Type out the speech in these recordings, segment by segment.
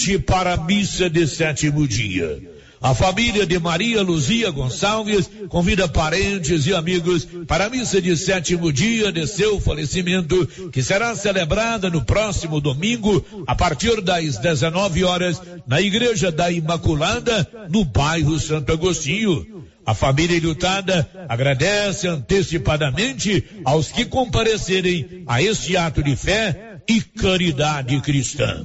convite para a missa de sétimo dia. A família de Maria Luzia Gonçalves convida parentes e amigos para a missa de sétimo dia de seu falecimento, que será celebrada no próximo domingo, a partir das 19 horas, na Igreja da Imaculada, no bairro Santo Agostinho. A família ilhutada agradece antecipadamente aos que comparecerem a este ato de fé e caridade cristã.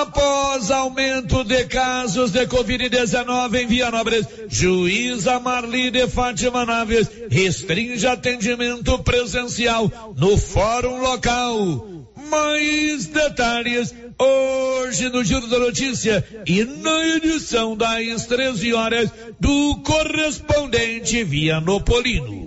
Após aumento de casos de Covid-19 em Vianópolis, juíza Marli de Fátima Naves restringe atendimento presencial no fórum local. Mais detalhes hoje no Giro da Notícia e na edição das 13 horas do correspondente Vianopolino.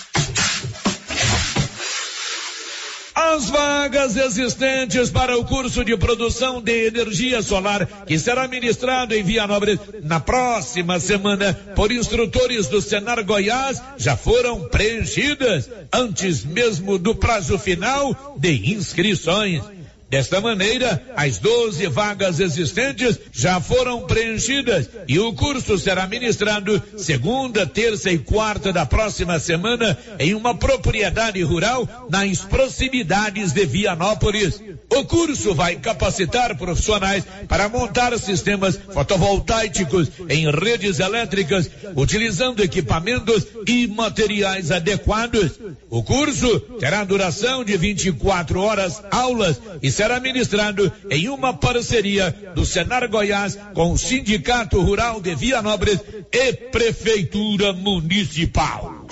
As vagas existentes para o curso de produção de energia solar, que será ministrado em Vianópolis na próxima semana por instrutores do Senar Goiás, já foram preenchidas antes mesmo do prazo final de inscrições. Desta maneira, as 12 vagas existentes já foram preenchidas e o curso será ministrado segunda, terça e quarta da próxima semana em uma propriedade rural nas proximidades de Vianópolis. O curso vai capacitar profissionais para montar sistemas fotovoltaicos em redes elétricas, utilizando equipamentos e materiais adequados. O curso terá duração de 24 horas, aulas e será ministrado em uma parceria do Senar Goiás com o Sindicato Rural de Vianópolis e Prefeitura Municipal.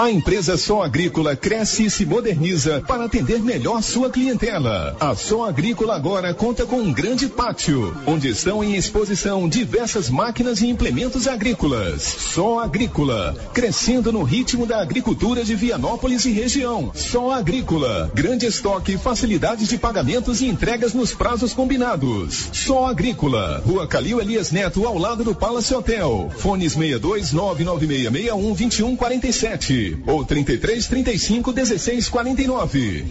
A empresa Só Agrícola cresce e se moderniza para atender melhor sua clientela. A Só Agrícola agora conta com um grande pátio, onde estão em exposição diversas máquinas e implementos agrícolas. Só Agrícola, crescendo no ritmo da agricultura de Vianópolis e região. Só Agrícola, grande estoque, facilidades de pagamentos e entregas nos prazos combinados. Só Agrícola, Rua Calil Elias Neto, ao lado do Palace Hotel. Fones 62 99661 2147 ou 33 35 16 49.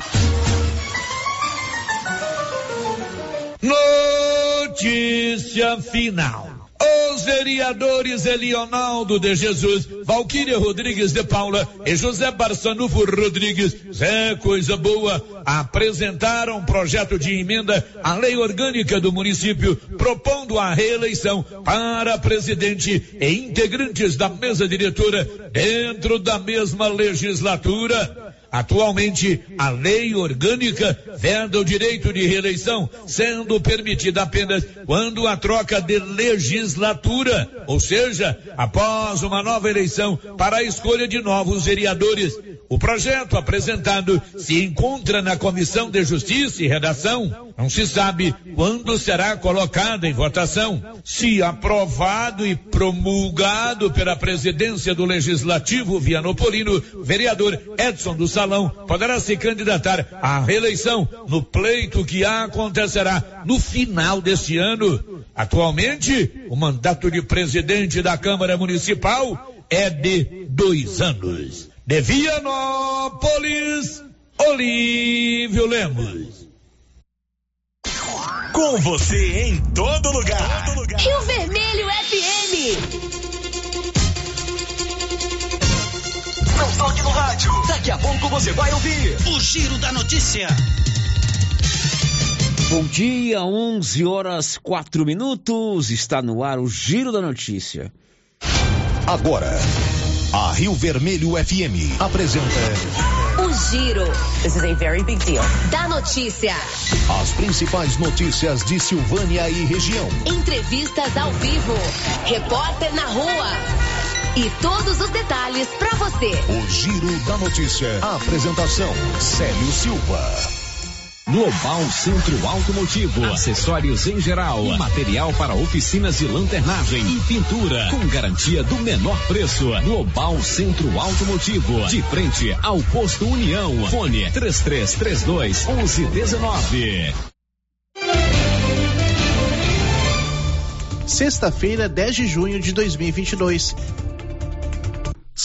Notícia final. Os vereadores Elionaldo de Jesus, Valquíria Rodrigues de Paula e José Barçanufo Rodrigues, Zé Coisa Boa, apresentaram um projeto de emenda à lei orgânica do município, propondo a reeleição para presidente e integrantes da mesa diretora dentro da mesma legislatura. Atualmente, a lei orgânica veda o direito de reeleição, sendo permitida apenas quando a troca de legislatura, ou seja, após uma nova eleição para a escolha de novos vereadores. O projeto apresentado se encontra na Comissão de Justiça e Redação. Não se sabe quando será colocado em votação. Se aprovado e promulgado pela presidência do Legislativo Vianopolino, vereador Edson do Salão poderá se candidatar à reeleição no pleito que acontecerá no final deste ano. Atualmente, o mandato de presidente da Câmara Municipal é de dois anos. De Vianópolis, Olívio Lemos. Com você em todo lugar. Todo lugar. Rio Vermelho FM. Não toque no rádio. Daqui a pouco você vai ouvir o Giro da Notícia. Bom dia, 11 horas 4 minutos. Está no ar o Giro da Notícia. Agora, a Rio Vermelho FM apresenta. O Giro. This is a very big deal. Da notícia. As principais notícias de Silvânia e região. Entrevistas ao vivo. Repórter na rua. E todos os detalhes para você. O Giro da Notícia. A apresentação: Célio Silva. Global Centro Automotivo, acessórios em geral, material para oficinas de lanternagem e pintura, com garantia do menor preço. Global Centro Automotivo, de frente ao posto União. Fone 3332 1119. Sexta-feira, 10 de junho de 2022.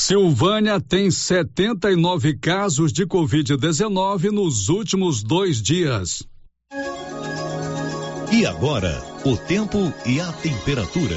Silvânia tem 79 casos de Covid-19 nos últimos dois dias. E agora, o tempo e a temperatura.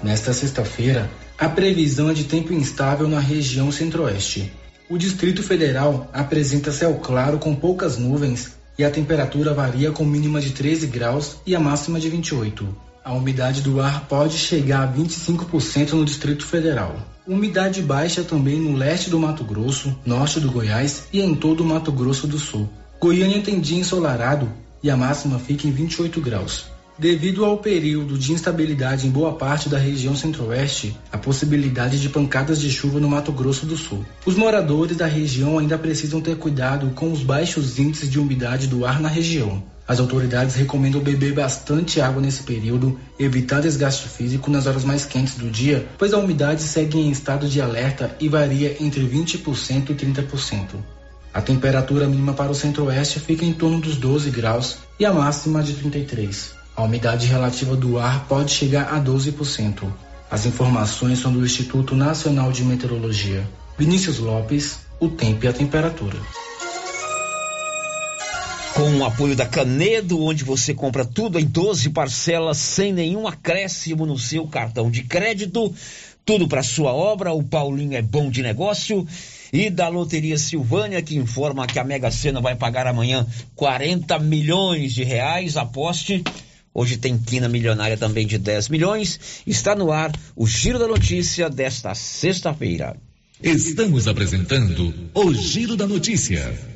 Nesta sexta-feira, a previsão é de tempo instável na região centro-oeste. O Distrito Federal apresenta céu claro com poucas nuvens e a temperatura varia com mínima de 13 graus e a máxima de 28. A umidade do ar pode chegar a 25% no Distrito Federal. Umidade baixa também no leste do Mato Grosso, norte do Goiás e em todo o Mato Grosso do Sul. Goiânia tem dia ensolarado e a máxima fica em 28 graus. Devido ao período de instabilidade em boa parte da região centro-oeste, a possibilidade de pancadas de chuva no Mato Grosso do Sul. Os moradores da região ainda precisam ter cuidado com os baixos índices de umidade do ar na região. As autoridades recomendam beber bastante água nesse período, evitar desgaste físico nas horas mais quentes do dia, pois a umidade segue em estado de alerta e varia entre 20% e 30%. A temperatura mínima para o centro-oeste fica em torno dos 12 graus e a máxima de 33. A umidade relativa do ar pode chegar a 12%. As informações são do Instituto Nacional de Meteorologia. Vinícius Lopes, o tempo e a temperatura com o apoio da Canedo, onde você compra tudo em 12 parcelas sem nenhum acréscimo no seu cartão de crédito. Tudo para sua obra, o Paulinho é bom de negócio. E da Loteria Silvânia, que informa que a Mega Sena vai pagar amanhã 40 milhões de reais. Aposte. Hoje tem quina milionária também de 10 milhões. Está no ar o Giro da Notícia desta sexta-feira. Estamos apresentando o Giro da Notícia.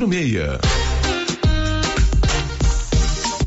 46.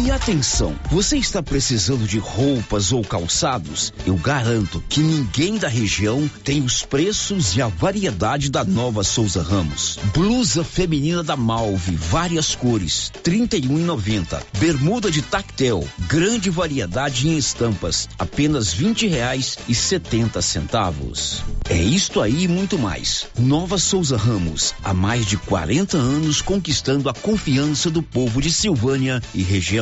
E atenção, você está precisando de roupas ou calçados? Eu garanto que ninguém da região tem os preços e a variedade da nova Souza Ramos. Blusa feminina da Malve, várias cores, trinta e um Bermuda de tactel, grande variedade em estampas, apenas vinte reais e setenta centavos. É isto aí e muito mais. Nova Souza Ramos, há mais de 40 anos conquistando a confiança do povo de Silvânia e região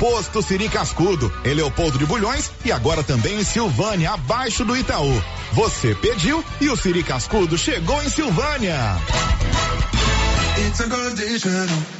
Posto Siri Cascudo, em Leopoldo de Bulhões e agora também em Silvânia, abaixo do Itaú. Você pediu e o Siri Cascudo chegou em Silvânia. It's a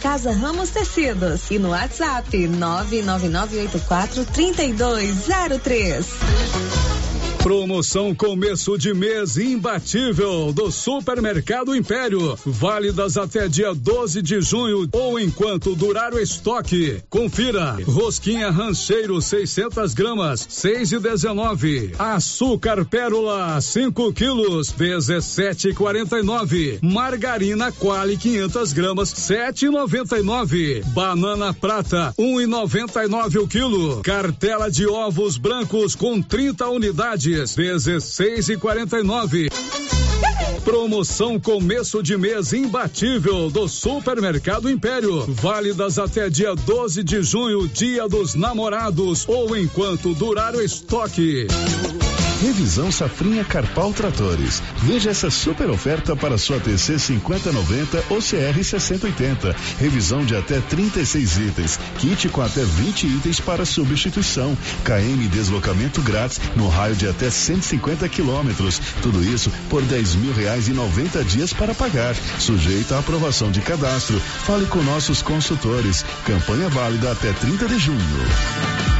Casa Ramos Tecidos e no WhatsApp 99984 3203. Promoção começo de mês imbatível do Supermercado Império. Válidas até dia 12 de junho ou enquanto durar o estoque. Confira. Rosquinha rancheiro 600 gramas, 6 e 19. Açúcar pérola 5 quilos, 17,49. Margarina Quali 500 gramas, 7,99. Banana prata 1,99 o quilo. Cartela de ovos brancos com 30 unidades unidades, 16 e 49. Promoção começo de mês imbatível do Supermercado Império. Válidas até dia 12 de junho, dia dos namorados ou enquanto durar o estoque. Revisão Safrinha Carpal Tratores. Veja essa super oferta para sua TC 5090 ou CR 6080. Revisão de até 36 itens. Kit com até 20 itens para substituição. KM deslocamento grátis no raio de até 150 quilômetros. Tudo isso por 10 mil reais e 90 dias para pagar. Sujeito à aprovação de cadastro. Fale com nossos consultores. Campanha válida até 30 de junho.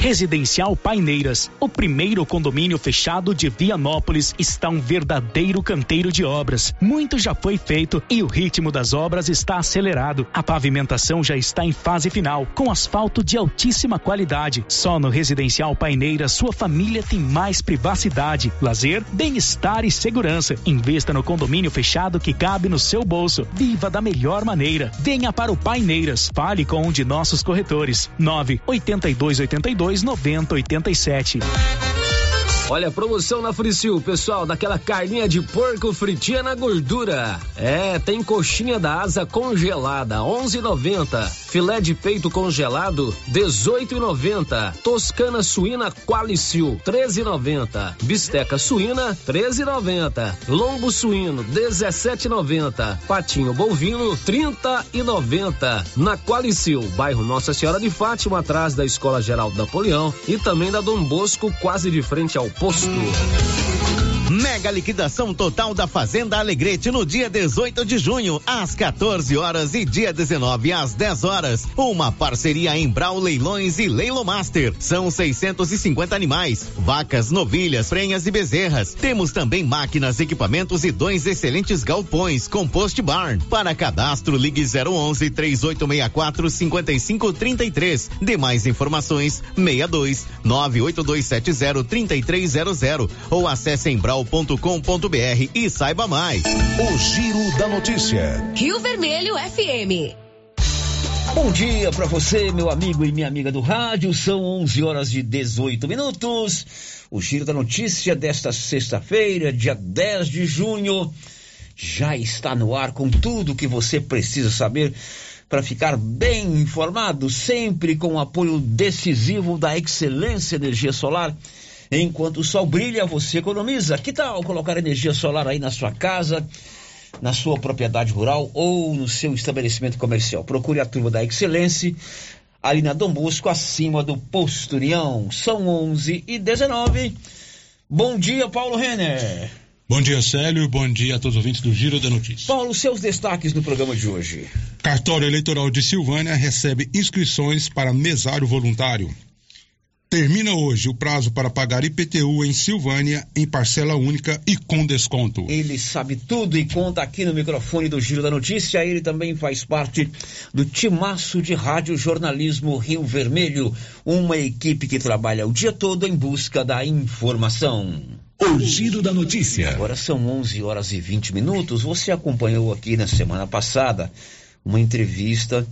Residencial Paineiras, o primeiro condomínio fechado de Vianópolis, está um verdadeiro canteiro de obras. Muito já foi feito e o ritmo das obras está acelerado. A pavimentação já está em fase final, com asfalto de altíssima qualidade. Só no Residencial Paineiras sua família tem mais privacidade, lazer, bem-estar e segurança. Investa no condomínio fechado que cabe no seu bolso. Viva da melhor maneira. Venha para o Paineiras. Fale com um de nossos corretores. 98282 dois noventa oitenta e sete. Olha, promoção na Fricil, pessoal, daquela carninha de porco fritinha na gordura. É, tem coxinha da asa congelada, 11,90. Filé de peito congelado, 18,90. Toscana suína Qualicil, 13,90. Bisteca suína, 13,90. Lombo suíno, 17,90. Patinho bovino, 30,90. Na Qualicil, bairro Nossa Senhora de Fátima, atrás da Escola Geral Napoleão e também da Dom Bosco, quase de frente ao posto. Mega liquidação total da Fazenda Alegrete no dia 18 de junho, às 14 horas e dia 19 às 10 horas. Uma parceria em Brau Leilões e Leilo Master. São 650 animais, vacas, novilhas, prenhas e bezerras. Temos também máquinas, equipamentos e dois excelentes galpões com post barn. Para cadastro, ligue 011 3864 5533. Demais informações 62 98270 3300 ou acesse em Brau jornal.com.br e saiba mais. O Giro da Notícia. Rio Vermelho FM. Bom dia para você, meu amigo e minha amiga do rádio. São 11 horas e 18 minutos. O Giro da Notícia desta sexta-feira, dia 10 de junho, já está no ar com tudo que você precisa saber para ficar bem informado, sempre com o apoio decisivo da Excelência Energia Solar Enquanto o sol brilha, você economiza. Que tal colocar energia solar aí na sua casa, na sua propriedade rural ou no seu estabelecimento comercial? Procure a turma da Excelência ali na Dom Bosco, acima do Posto União. São 11 e 19. Bom dia, Paulo Renner. Bom dia, Célio. Bom dia a todos os ouvintes do Giro da Notícia. Paulo, seus destaques no programa de hoje. Cartório Eleitoral de Silvânia recebe inscrições para mesário voluntário. Termina hoje o prazo para pagar IPTU em Silvânia em parcela única e com desconto. Ele sabe tudo e conta aqui no microfone do Giro da Notícia. Ele também faz parte do timaço de rádio jornalismo Rio Vermelho, uma equipe que trabalha o dia todo em busca da informação. O Giro da Notícia. Agora são 11 horas e 20 minutos. Você acompanhou aqui na semana passada uma entrevista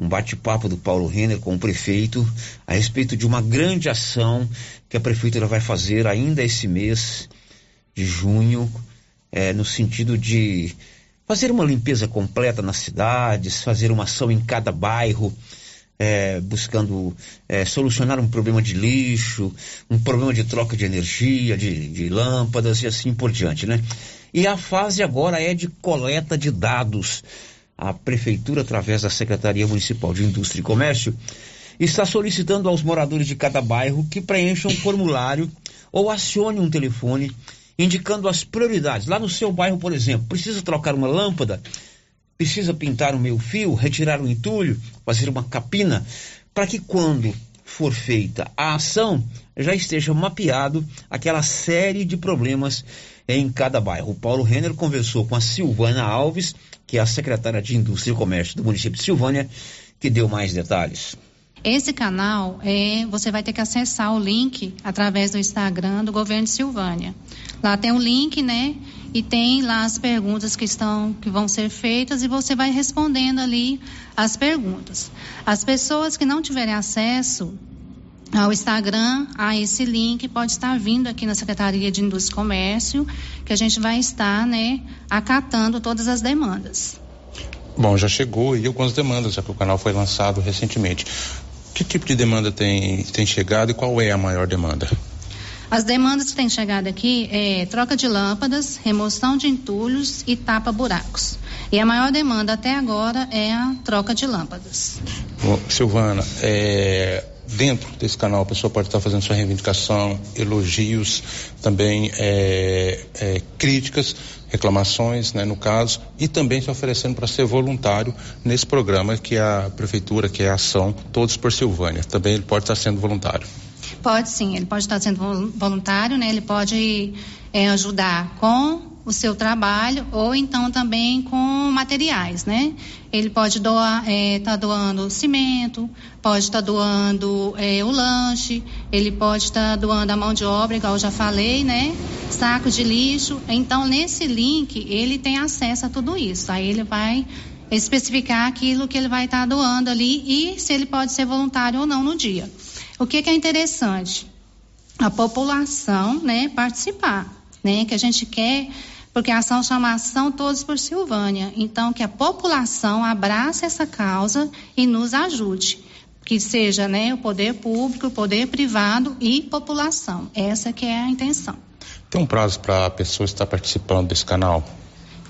um bate-papo do Paulo Renner com o prefeito a respeito de uma grande ação que a prefeitura vai fazer ainda esse mês de junho, é, no sentido de fazer uma limpeza completa nas cidades, fazer uma ação em cada bairro, é, buscando é, solucionar um problema de lixo, um problema de troca de energia, de, de lâmpadas e assim por diante, né? E a fase agora é de coleta de dados a Prefeitura, através da Secretaria Municipal de Indústria e Comércio, está solicitando aos moradores de cada bairro que preencham um formulário ou acione um telefone indicando as prioridades. Lá no seu bairro, por exemplo, precisa trocar uma lâmpada, precisa pintar o meu fio, retirar o entulho, fazer uma capina, para que quando for feita a ação, já esteja mapeado aquela série de problemas em cada bairro. O Paulo Renner conversou com a Silvana Alves, que é a secretária de Indústria e Comércio do município de Silvânia, que deu mais detalhes. Esse canal é, você vai ter que acessar o link através do Instagram do governo de Silvânia. Lá tem um link, né? E tem lá as perguntas que estão que vão ser feitas e você vai respondendo ali as perguntas. As pessoas que não tiverem acesso ao Instagram, a esse link, pode estar vindo aqui na Secretaria de Indústria e Comércio, que a gente vai estar, né, acatando todas as demandas. Bom, já chegou aí algumas demandas, já que o canal foi lançado recentemente. Que tipo de demanda tem, tem chegado e qual é a maior demanda? As demandas que têm chegado aqui é troca de lâmpadas, remoção de entulhos e tapa-buracos. E a maior demanda até agora é a troca de lâmpadas. Silvana, é, dentro desse canal a pessoa pode estar fazendo sua reivindicação, elogios, também é, é, críticas, reclamações, né, no caso, e também se oferecendo para ser voluntário nesse programa que a prefeitura, que é a ação Todos por Silvânia. Também ele pode estar sendo voluntário. Pode sim, ele pode estar sendo voluntário, né? Ele pode é, ajudar com o seu trabalho ou então também com materiais, né? Ele pode doar, é, tá doando cimento, pode estar tá doando é, o lanche, ele pode estar tá doando a mão de obra, igual eu já falei, né? Saco de lixo. Então, nesse link, ele tem acesso a tudo isso. Aí ele vai especificar aquilo que ele vai estar tá doando ali e se ele pode ser voluntário ou não no dia. O que, que é interessante? A população, né, participar né? Que a gente quer, porque a ação chama Ação Todos por Silvânia. Então, que a população abrace essa causa e nos ajude. Que seja né, o poder público, o poder privado e população. Essa que é a intenção. Tem um prazo para a pessoa estar participando desse canal?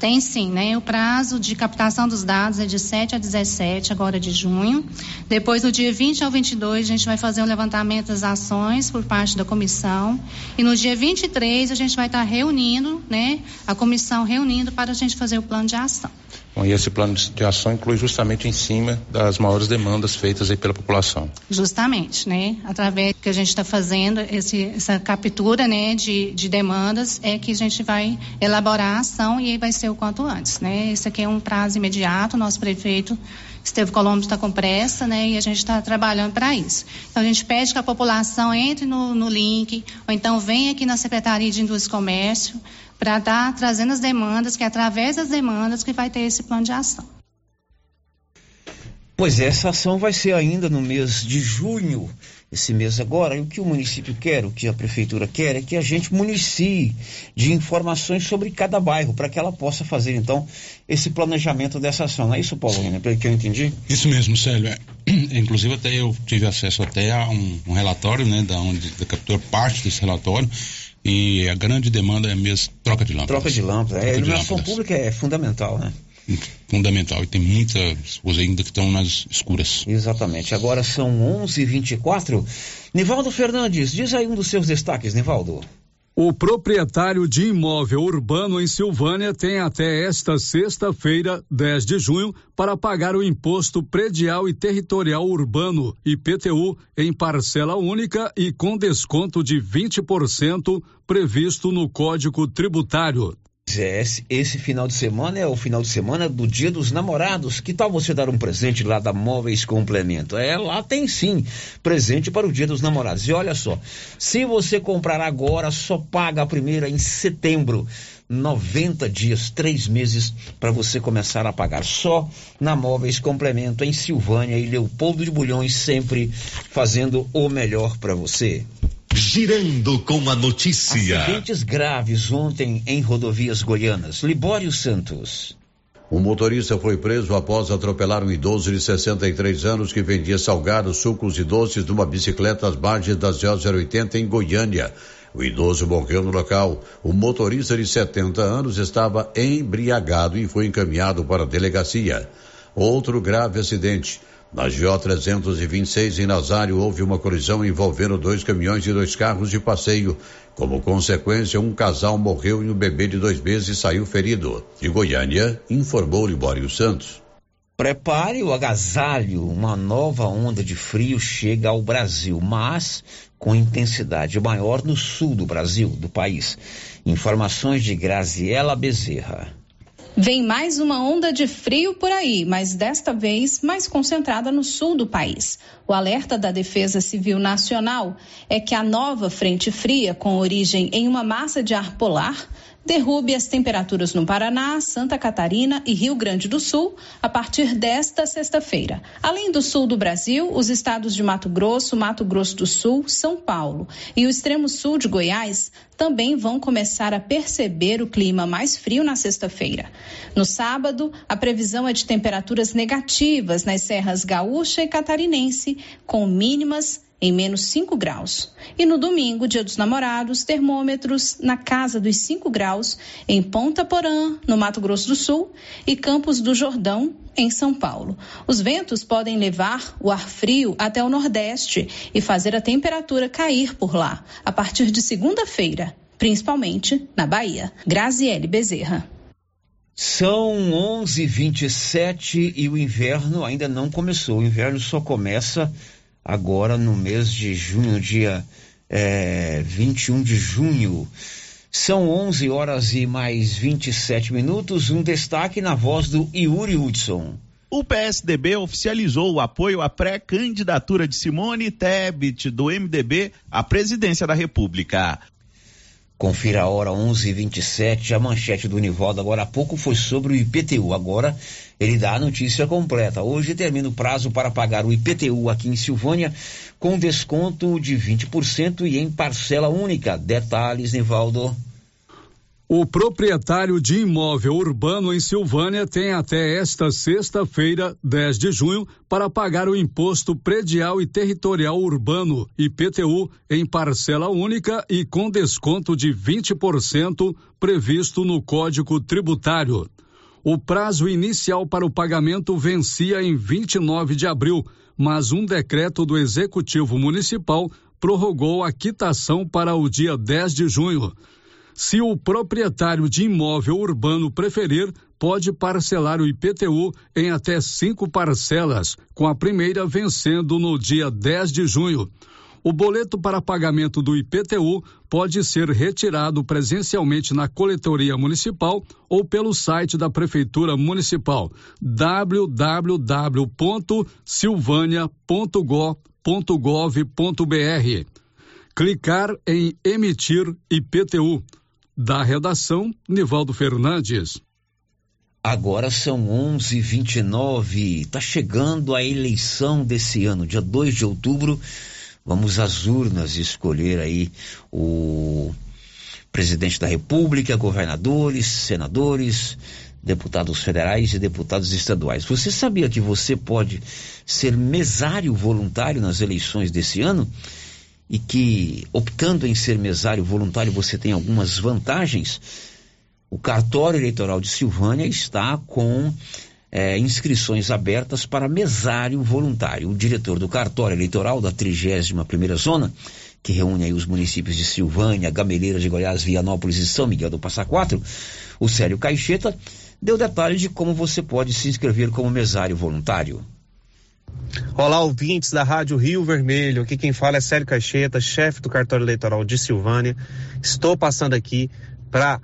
Tem sim, né? O prazo de captação dos dados é de 7 a 17, agora de junho. Depois, do dia 20 ao 22, a gente vai fazer um levantamento das ações por parte da comissão. E no dia 23, a gente vai estar reunindo, né? A comissão reunindo para a gente fazer o plano de ação. Bom, e esse plano de ação inclui justamente em cima das maiores demandas feitas aí pela população. Justamente, né? Através que a gente está fazendo esse, essa captura, né, de, de demandas, é que a gente vai elaborar a ação e aí vai ser o quanto antes, né? Esse aqui é um prazo imediato, nosso prefeito Esteve Colombo está com pressa, né? E a gente está trabalhando para isso. Então a gente pede que a população entre no, no link, ou então venha aqui na Secretaria de Indústria e Comércio, para estar trazendo as demandas, que é através das demandas que vai ter esse plano de ação. Pois é, essa ação vai ser ainda no mês de junho esse mês agora, e o que o município quer, o que a prefeitura quer, é que a gente municie de informações sobre cada bairro, para que ela possa fazer, então, esse planejamento dessa ação. Não é isso, Paulo, né? pelo que eu entendi? Isso mesmo, Célio. É, inclusive, até eu tive acesso até a um, um relatório, né, da onde da captou parte desse relatório, e a grande demanda é mesmo troca de lâmpadas. Troca de lâmpadas. É, a iluminação pública é fundamental, né? fundamental e tem muitas ruas ainda que estão nas escuras. Exatamente. Agora são 11:24. Nivaldo Fernandes, diz aí um dos seus destaques, Nivaldo. O proprietário de imóvel urbano em Silvânia tem até esta sexta-feira, 10 de junho, para pagar o imposto predial e territorial urbano, IPTU, em parcela única e com desconto de 20% previsto no Código Tributário. Esse, final de semana é o final de semana do Dia dos Namorados. Que tal você dar um presente lá da Móveis Complemento? É, lá tem sim presente para o Dia dos Namorados. E olha só, se você comprar agora, só paga a primeira em setembro. 90 dias, três meses para você começar a pagar. Só na Móveis Complemento, em Silvânia e Leopoldo de Bulhões, sempre fazendo o melhor para você. Girando com a notícia. Acidentes graves ontem em rodovias goianas. Libório Santos. Um motorista foi preso após atropelar um idoso de 63 anos que vendia salgados, sucos e doces numa bicicleta às margens da 080 em Goiânia. O idoso morreu no local. O motorista de 70 anos estava embriagado e foi encaminhado para a delegacia. Outro grave acidente. Na GO 326 em Nazário houve uma colisão envolvendo dois caminhões e dois carros de passeio. Como consequência, um casal morreu e um bebê de dois meses saiu ferido. De Goiânia, informou Libório Santos. Prepare o agasalho, uma nova onda de frio chega ao Brasil, mas com intensidade maior no sul do Brasil, do país. Informações de Graziela Bezerra. Vem mais uma onda de frio por aí, mas desta vez mais concentrada no sul do país. O alerta da Defesa Civil Nacional é que a nova frente fria, com origem em uma massa de ar polar, derrube as temperaturas no Paraná, Santa Catarina e Rio Grande do Sul a partir desta sexta-feira. Além do sul do Brasil, os estados de Mato Grosso, Mato Grosso do Sul, São Paulo e o extremo sul de Goiás também vão começar a perceber o clima mais frio na sexta-feira. No sábado, a previsão é de temperaturas negativas nas serras gaúcha e catarinense, com mínimas em menos 5 graus. E no domingo, dia dos namorados, termômetros na casa dos 5 graus em Ponta Porã, no Mato Grosso do Sul, e Campos do Jordão, em São Paulo. Os ventos podem levar o ar frio até o Nordeste e fazer a temperatura cair por lá, a partir de segunda-feira, principalmente na Bahia. Graziele Bezerra. São 11:27 e o inverno ainda não começou. O inverno só começa agora no mês de junho, dia é, 21 de junho. São 11 horas e mais 27 minutos. Um destaque na voz do Yuri Hudson. O PSDB oficializou o apoio à pré-candidatura de Simone Tebet, do MDB, à presidência da República. Confira a hora 11:27. A manchete do Nivaldo agora há pouco foi sobre o IPTU. Agora ele dá a notícia completa. Hoje termina o prazo para pagar o IPTU aqui em Silvânia com desconto de 20% e em parcela única. Detalhes, Nivaldo. O proprietário de imóvel urbano em Silvânia tem até esta sexta-feira, 10 de junho, para pagar o imposto predial e territorial urbano, IPTU, em parcela única e com desconto de 20% previsto no Código Tributário. O prazo inicial para o pagamento vencia em 29 de abril, mas um decreto do Executivo Municipal prorrogou a quitação para o dia 10 de junho. Se o proprietário de imóvel urbano preferir, pode parcelar o IPTU em até cinco parcelas, com a primeira vencendo no dia 10 de junho. O boleto para pagamento do IPTU pode ser retirado presencialmente na coletoria municipal ou pelo site da Prefeitura Municipal www.silvania.gov.br. Clicar em emitir IPTU. Da redação, Nivaldo Fernandes. Agora são 11:29. Tá chegando a eleição desse ano, dia 2 de outubro Vamos às urnas escolher aí o presidente da República, governadores, senadores, deputados federais e deputados estaduais. Você sabia que você pode ser mesário voluntário nas eleições desse ano? E que, optando em ser mesário voluntário, você tem algumas vantagens? O cartório eleitoral de Silvânia está com é, inscrições abertas para mesário voluntário. O diretor do cartório eleitoral da 31ª Zona, que reúne aí os municípios de Silvânia, Gameleiras de Goiás, Vianópolis e São Miguel do Passa Quatro, o Célio Caixeta, deu detalhes de como você pode se inscrever como mesário voluntário. Olá, ouvintes da Rádio Rio Vermelho. Aqui quem fala é Célio Caixeta, chefe do cartório eleitoral de Silvânia. Estou passando aqui para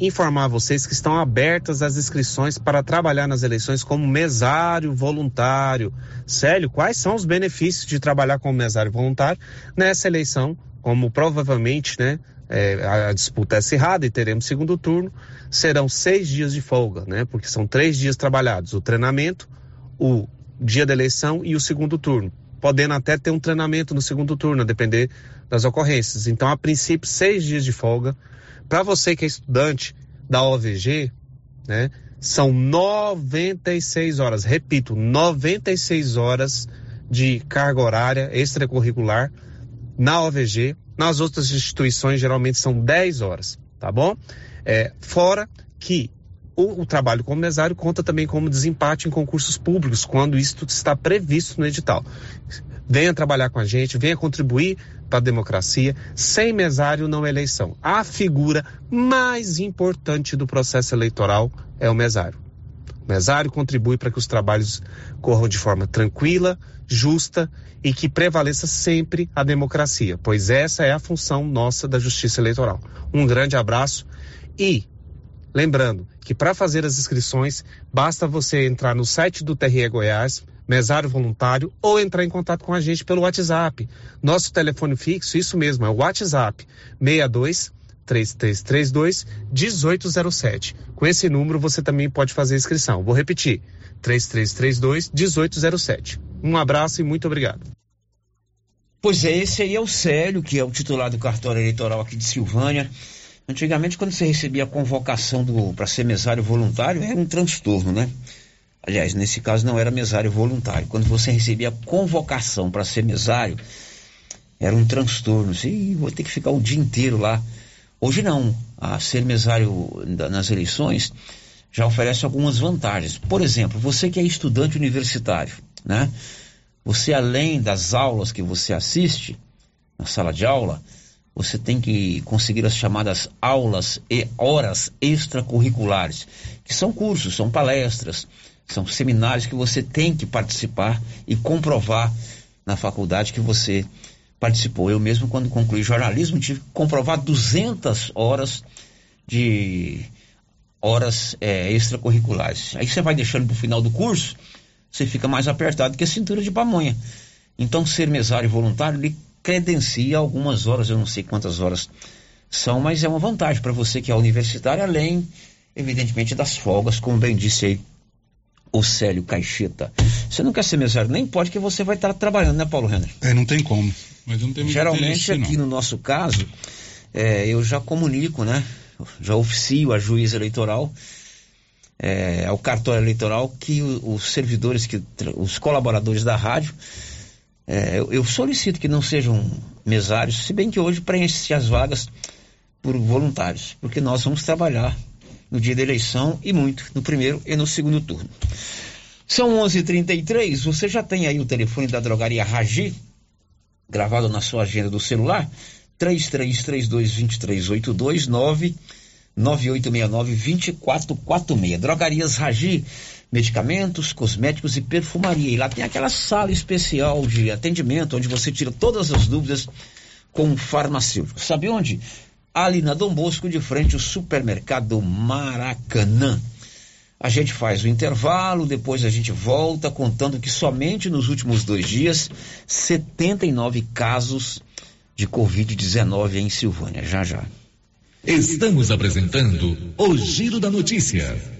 informar vocês que estão abertas as inscrições para trabalhar nas eleições como mesário voluntário. Célio, quais são os benefícios de trabalhar como mesário voluntário nessa eleição? Como provavelmente, né, é, a disputa é acirrada e teremos segundo turno, serão seis dias de folga, né? Porque são três dias trabalhados: o treinamento, o dia da eleição e o segundo turno. Podendo até ter um treinamento no segundo turno, a depender das ocorrências. Então, a princípio, seis dias de folga para você que é estudante da OVG, né, são 96 horas, repito, 96 horas de carga horária extracurricular na OVG. Nas outras instituições, geralmente são 10 horas, tá bom? É, fora que o, o, trabalho como mesário conta também como desempate em concursos públicos, quando isso está previsto no edital. Venha trabalhar com a gente, venha contribuir para a democracia. Sem mesário não é eleição. A figura mais importante do processo eleitoral é o mesário. O mesário contribui para que os trabalhos corram de forma tranquila, justa e que prevaleça sempre a democracia, pois essa é a função nossa da Justiça Eleitoral. Um grande abraço e lembrando que para fazer as inscrições basta você entrar no site do TRE Goiás, mesário voluntário, ou entrar em contato com a gente pelo WhatsApp. Nosso telefone fixo, isso mesmo, é o WhatsApp 62 3332 1807. Com esse número você também pode fazer a inscrição. Vou repetir: 3332 1807. Um abraço e muito obrigado. Pois é, esse aí é o Célio, que é o titular do cartório eleitoral aqui de Silvânia. Antigamente, quando você recebia a convocação para ser mesário voluntário, era um transtorno, né? Aliás, nesse caso não era mesário voluntário. Quando você recebia a convocação para ser mesário, era um transtorno. Sim, vou ter que ficar o dia inteiro lá. Hoje não. A ser mesário nas eleições já oferece algumas vantagens. Por exemplo, você que é estudante universitário, né? Você além das aulas que você assiste na sala de aula, você tem que conseguir as chamadas aulas e horas extracurriculares, que são cursos, são palestras, são seminários que você tem que participar e comprovar na faculdade que você participou. Eu mesmo, quando concluí jornalismo, tive que comprovar 200 horas de horas é, extracurriculares. Aí você vai deixando para o final do curso, você fica mais apertado que a cintura de pamonha. Então, ser mesário voluntário lhe credencia algumas horas, eu não sei quantas horas são, mas é uma vantagem para você que é universitário, além, evidentemente, das folgas, como bem disse aí o Célio Caixeta. Você não quer ser mesário, nem pode, que você vai estar trabalhando, né, Paulo Renner? É, não tem como. Mas não tem Geralmente, aqui no nosso caso, é, eu já comunico, né? Já oficio a juíza eleitoral, é, ao cartório eleitoral, que o, os servidores, que, os colaboradores da rádio, é, eu, eu, solicito que não sejam mesários, se bem que hoje preenche as vagas por voluntários, porque nós vamos trabalhar no dia da eleição e muito no primeiro e no segundo turno. São 11:33. Você já tem aí o telefone da drogaria Ragi gravado na sua agenda do celular? 33322382 99869-2446. Drogarias Ragi, medicamentos, cosméticos e perfumaria. E lá tem aquela sala especial de atendimento onde você tira todas as dúvidas com um farmacêutico. Sabe onde? ali na Dom Bosco, de frente ao supermercado Maracanã. A gente faz o intervalo, depois a gente volta contando que somente nos últimos dois dias, 79 casos de Covid-19 em Silvânia. Já já. Estamos apresentando o Giro da Notícia.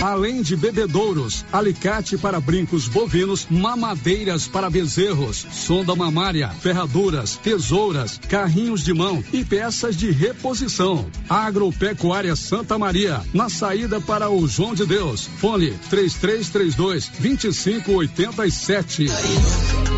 Além de bebedouros, alicate para brincos bovinos, mamadeiras para bezerros, sonda mamária, ferraduras, tesouras, carrinhos de mão e peças de reposição. Agropecuária Santa Maria, na saída para o João de Deus. Fone 3332 2587.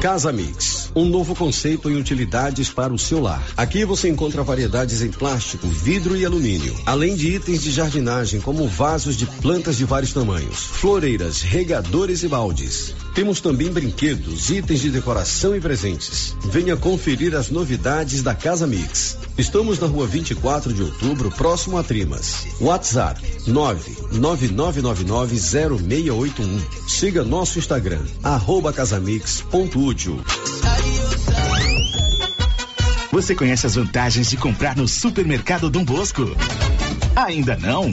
Casa Mix, um novo conceito em utilidades para o seu lar. Aqui você encontra variedades em plástico, vidro e alumínio, além de itens de jardinagem como vasos de plantas de vários tamanhos, floreiras, regadores e baldes. Temos também brinquedos, itens de decoração e presentes. Venha conferir as novidades da Casa Mix. Estamos na rua 24 de outubro, próximo a Trimas. WhatsApp 999990681. Siga nosso Instagram, casamix.útil. Você conhece as vantagens de comprar no supermercado Dom Bosco? Ainda não?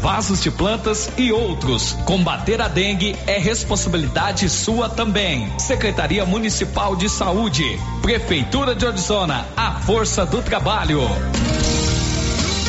vasos de plantas e outros. Combater a dengue é responsabilidade sua também. Secretaria Municipal de Saúde, Prefeitura de Orizona, a força do trabalho.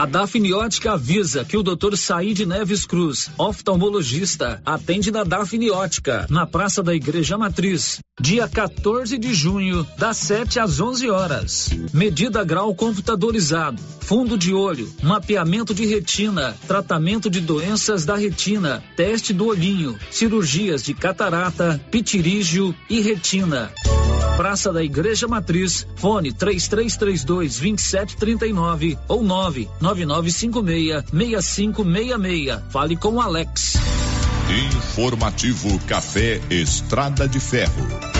A Dafniótica avisa que o Dr. Said Neves Cruz, oftalmologista, atende na Dafniótica, na Praça da Igreja Matriz, dia 14 de junho, das 7 às 11 horas. Medida grau computadorizado, fundo de olho, mapeamento de retina, tratamento de doenças da retina, teste do olhinho, cirurgias de catarata, pitirígio e retina. Praça da Igreja Matriz, fone 3332 2739 ou 99956 6566. Fale com Alex. Informativo Café Estrada de Ferro.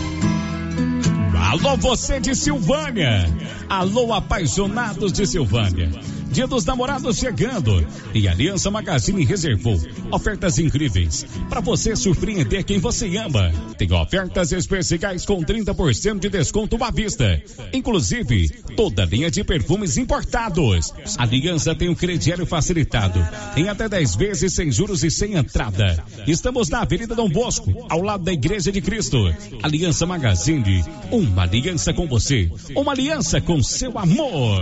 Alô, você de Silvânia. Alô, apaixonados de Silvânia. Dia dos Namorados chegando e Aliança Magazine reservou ofertas incríveis para você surpreender quem você ama. Tem ofertas especiais com 30% de desconto à vista, inclusive toda linha de perfumes importados. A Aliança tem um crediário facilitado em até 10 vezes sem juros e sem entrada. Estamos na Avenida Dom Bosco, ao lado da Igreja de Cristo. Aliança Magazine, uma aliança com você, uma aliança com seu amor.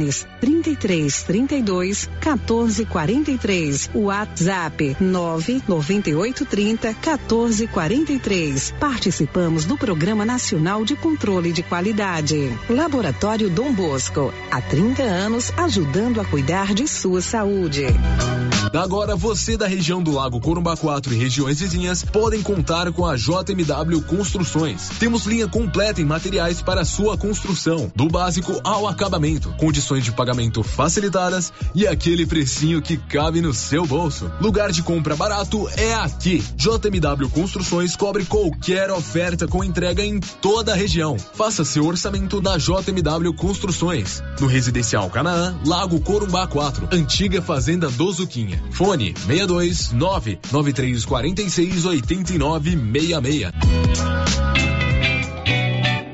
Fones 33 32 14 43. WhatsApp 9 98 30 14 43. Participamos do Programa Nacional de Controle de Qualidade. Laboratório Dom Bosco, há 30 anos ajudando a cuidar de sua saúde. Agora você da região do Lago Corumbá 4 e regiões vizinhas podem contar com a JMW Construções. Temos linha completa em materiais para sua construção, do básico ao acabamento, condições de pagamento facilitadas e aquele precinho que cabe no seu bolso. Lugar de compra barato é aqui. JMW Construções cobre qualquer oferta com entrega em toda a região. Faça seu orçamento na JMW Construções. No Residencial Canaã, Lago Corumbá 4, antiga Fazenda do Zuquinha. Fone 62 99346 8966.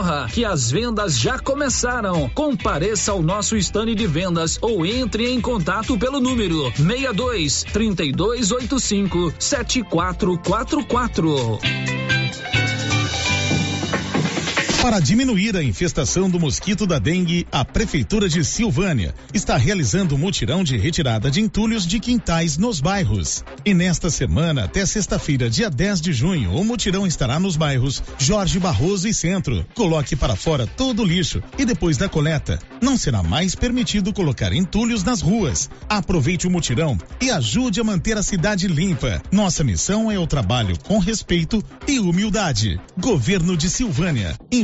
corra que as vendas já começaram. Compareça ao nosso estande de vendas ou entre em contato pelo número 62 3285 7444. Para diminuir a infestação do mosquito da dengue, a Prefeitura de Silvânia está realizando um mutirão de retirada de entulhos de quintais nos bairros. E nesta semana, até sexta-feira, dia 10 de junho, o mutirão estará nos bairros Jorge Barroso e Centro. Coloque para fora todo o lixo e depois da coleta, não será mais permitido colocar entulhos nas ruas. Aproveite o mutirão e ajude a manter a cidade limpa. Nossa missão é o trabalho com respeito e humildade. Governo de Silvânia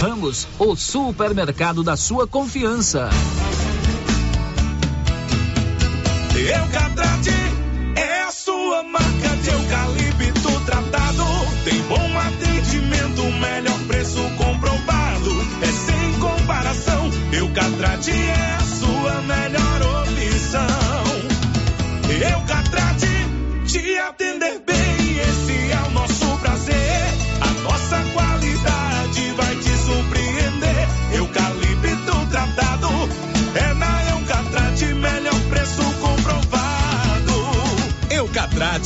Ramos, o supermercado da sua confiança. Eucatrate é a sua marca de eucalipto tratado. Tem bom atendimento, melhor preço comprovado. É sem comparação. Eucatrate é a sua melhor opção. Eucatrate te atender bem,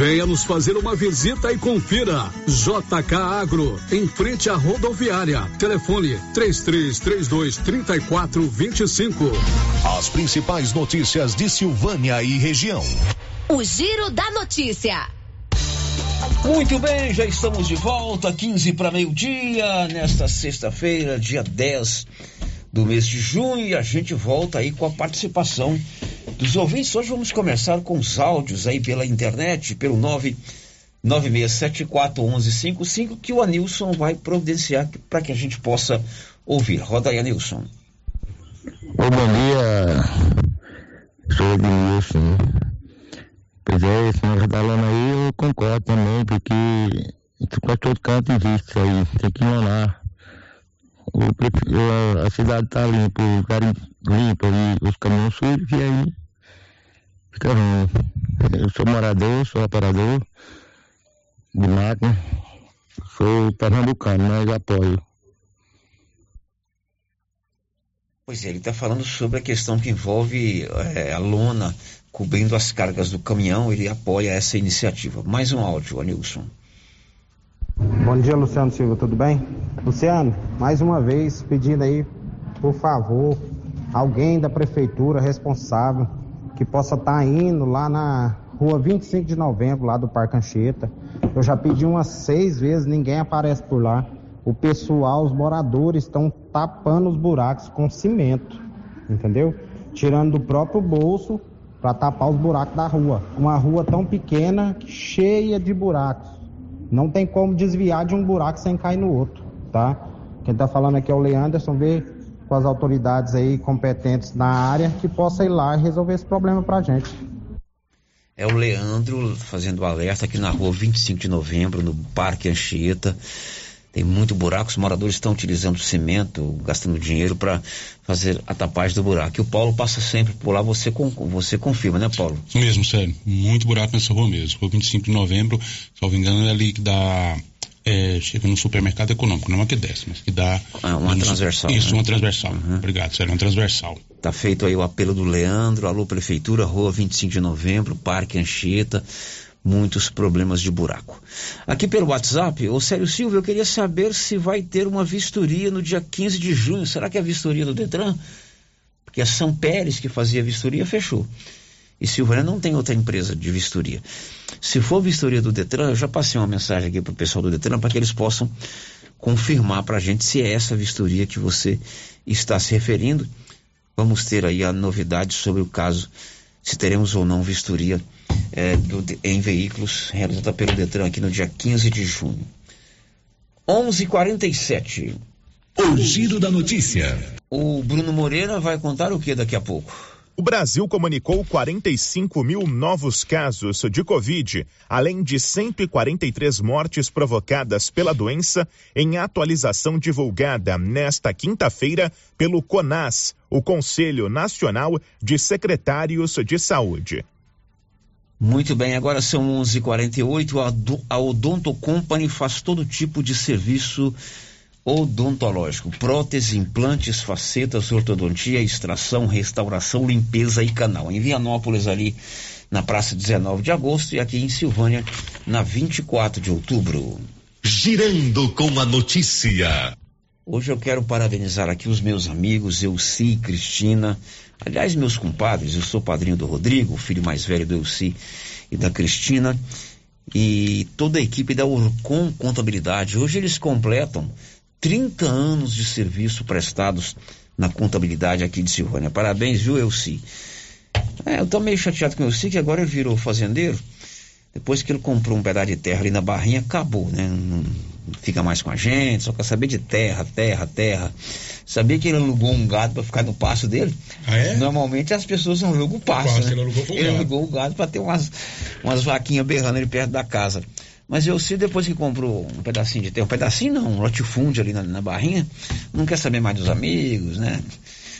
Venha nos fazer uma visita e confira. JK Agro, em frente à rodoviária. Telefone 3332 3425. As principais notícias de Silvânia e região. O Giro da Notícia. Muito bem, já estamos de volta, 15 para meio-dia, nesta sexta-feira, dia 10 do mês de junho, e a gente volta aí com a participação dos ouvintes. Hoje vamos começar com os áudios aí pela internet, pelo 996741155, que o Anilson vai providenciar para que a gente possa ouvir. Roda aí, Anilson. Oi, bom dia. Sou o Edmilson. Pois é, esse negócio da lona aí eu concordo também, porque quase todo canto existe isso aí, tem que lonar. O, a cidade está limpa, o lugar limpo e os caminhões sujos, e aí Fica ruim. Eu sou morador, sou operador de máquina. Sou pernambucano, mas apoio. Pois é, ele está falando sobre a questão que envolve é, a lona cobrindo as cargas do caminhão. Ele apoia essa iniciativa. Mais um áudio, Anilson. Bom dia, Luciano Silva, tudo bem? Luciano, mais uma vez pedindo aí, por favor, alguém da prefeitura responsável que possa estar tá indo lá na rua 25 de novembro, lá do Parque Anchieta. Eu já pedi umas seis vezes, ninguém aparece por lá. O pessoal, os moradores estão tapando os buracos com cimento, entendeu? Tirando do próprio bolso para tapar os buracos da rua. Uma rua tão pequena, cheia de buracos. Não tem como desviar de um buraco sem cair no outro, tá? Quem está falando aqui é o Leanderson, vê com as autoridades aí competentes na área que possa ir lá e resolver esse problema para a gente. É o Leandro fazendo alerta aqui na rua 25 de novembro, no Parque Anchieta. Tem muito buraco, os moradores estão utilizando cimento, gastando dinheiro para fazer a tapagem do buraco. E o Paulo passa sempre por lá, você, você confirma, né, Paulo? Isso mesmo, sério. Muito buraco nessa rua mesmo. Rua 25 de novembro, se não me engano, é ali que dá é, chega no supermercado econômico, não é uma que desce, mas que dá. Ah, uma transversal. Isso, né? uma transversal. Uhum. Obrigado, Sérgio, uma transversal. Tá feito aí o apelo do Leandro, alô Prefeitura, Rua 25 de Novembro, Parque Anchieta, muitos problemas de buraco. Aqui pelo WhatsApp, ô Sérgio Silva, eu queria saber se vai ter uma vistoria no dia 15 de junho. Será que é a vistoria do Detran? Porque a São Pérez que fazia a vistoria fechou. E Silvânia não tem outra empresa de vistoria. Se for vistoria do Detran, eu já passei uma mensagem aqui para o pessoal do Detran para que eles possam confirmar para a gente se é essa vistoria que você está se referindo. Vamos ter aí a novidade sobre o caso, se teremos ou não vistoria é, do, em veículos realizada pelo Detran aqui no dia 15 de junho. 11:47. O giro da notícia. O Bruno Moreira vai contar o que daqui a pouco? O Brasil comunicou 45 mil novos casos de Covid, além de 143 mortes provocadas pela doença, em atualização divulgada nesta quinta-feira pelo CONAS, o Conselho Nacional de Secretários de Saúde. Muito bem, agora são 11:48. A Odonto Company faz todo tipo de serviço odontológico, prótese, implantes, facetas, ortodontia, extração, restauração, limpeza e canal. Em Vianópolis ali na praça 19 de agosto e aqui em Silvânia na 24 de outubro. Girando com a notícia. Hoje eu quero parabenizar aqui os meus amigos Elci e Cristina, aliás meus compadres, eu sou padrinho do Rodrigo, filho mais velho do Elci e da Cristina, e toda a equipe da Urcon Contabilidade. Hoje eles completam 30 anos de serviço prestados na contabilidade aqui de Silvânia. Parabéns, viu, Elci? É, eu tô meio chateado com o Elci, que agora ele virou fazendeiro. Depois que ele comprou um pedaço de terra ali na Barrinha, acabou, né? Não, fica mais com a gente, só quer saber de terra, terra, terra. Sabia que ele alugou um gado para ficar no pasto dele? Ah, é? Normalmente as pessoas não alugam o pasto, pasto, né? ele alugou Ele alugou o gado para ter umas, umas vaquinhas berrando ali perto da casa. Mas eu sei depois que comprou um pedacinho de terra, um pedacinho não, um latifúndio ali na, na barrinha, não quer saber mais dos amigos, né?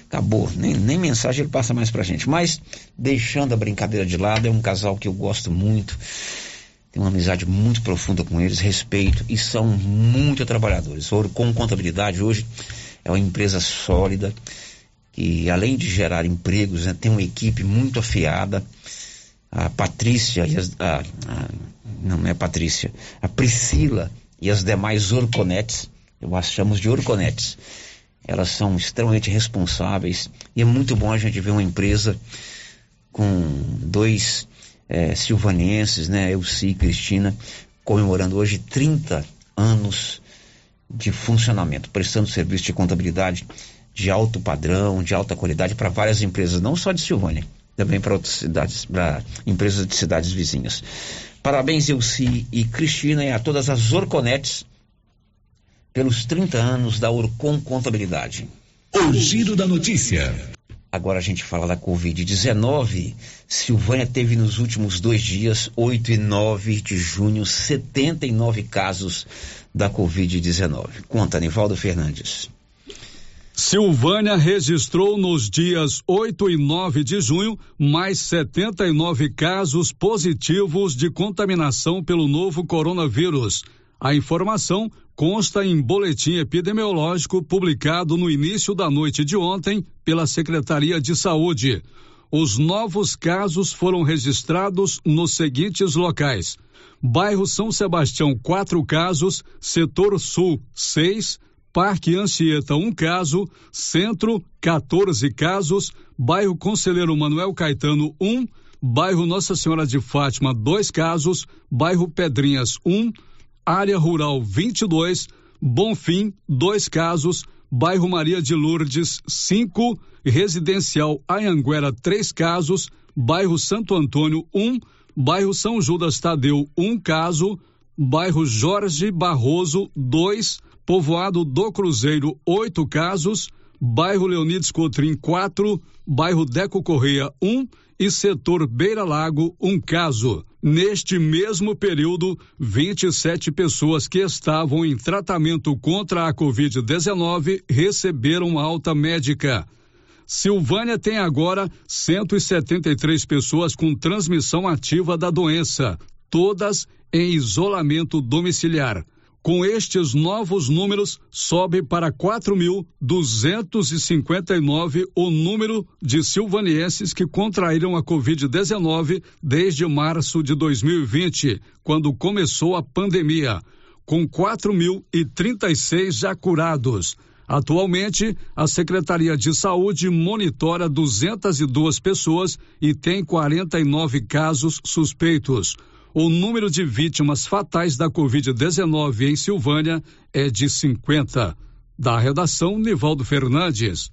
Acabou, nem, nem mensagem ele passa mais pra gente. Mas, deixando a brincadeira de lado, é um casal que eu gosto muito. Tenho uma amizade muito profunda com eles, respeito e são muito trabalhadores. Ouro com contabilidade hoje é uma empresa sólida que além de gerar empregos, né, tem uma equipe muito afiada. A Patrícia e as, a, a- não, é Patrícia, a Priscila e as demais Orconetes, eu as chamo de Orconetes. Elas são extremamente responsáveis e é muito bom a gente ver uma empresa com dois eh, silvanenses, né, Elci e Cristina, comemorando hoje 30 anos de funcionamento, prestando serviço de contabilidade de alto padrão, de alta qualidade para várias empresas, não só de Silvânia, também para outras cidades, para empresas de cidades vizinhas. Parabéns, Elci e Cristina, e a todas as Orconetes pelos 30 anos da Orcon Contabilidade. O giro da notícia. Agora a gente fala da Covid-19. Silvânia teve nos últimos dois dias, 8 e 9 de junho, 79 casos da Covid-19. Conta, Nivaldo Fernandes. Silvânia registrou nos dias 8 e 9 de junho mais 79 casos positivos de contaminação pelo novo coronavírus. A informação consta em boletim epidemiológico publicado no início da noite de ontem pela Secretaria de Saúde. Os novos casos foram registrados nos seguintes locais: Bairro São Sebastião, quatro casos, Setor Sul, seis, Parque Anchieta, um caso, Centro, 14 casos, Bairro Conselheiro Manuel Caetano, um, Bairro Nossa Senhora de Fátima, dois casos, Bairro Pedrinhas, um, Área Rural 22, Bonfim, dois casos, Bairro Maria de Lourdes, cinco, Residencial Anhanguera, três casos, Bairro Santo Antônio, um, Bairro São Judas Tadeu, um caso, Bairro Jorge Barroso, dois, Povoado do Cruzeiro, oito casos, Bairro Leonides Cotrim, quatro, Bairro Deco Correia, um e Setor Beira Lago, um caso. Neste mesmo período, 27 pessoas que estavam em tratamento contra a Covid-19 receberam alta médica. Silvânia tem agora 173 pessoas com transmissão ativa da doença, todas em isolamento domiciliar. Com estes novos números, sobe para 4.259 o número de silvanienses que contraíram a Covid-19 desde março de 2020, quando começou a pandemia, com 4.036 já curados. Atualmente, a Secretaria de Saúde monitora 202 pessoas e tem 49 casos suspeitos. O número de vítimas fatais da Covid-19 em Silvânia é de 50. Da redação, Nivaldo Fernandes.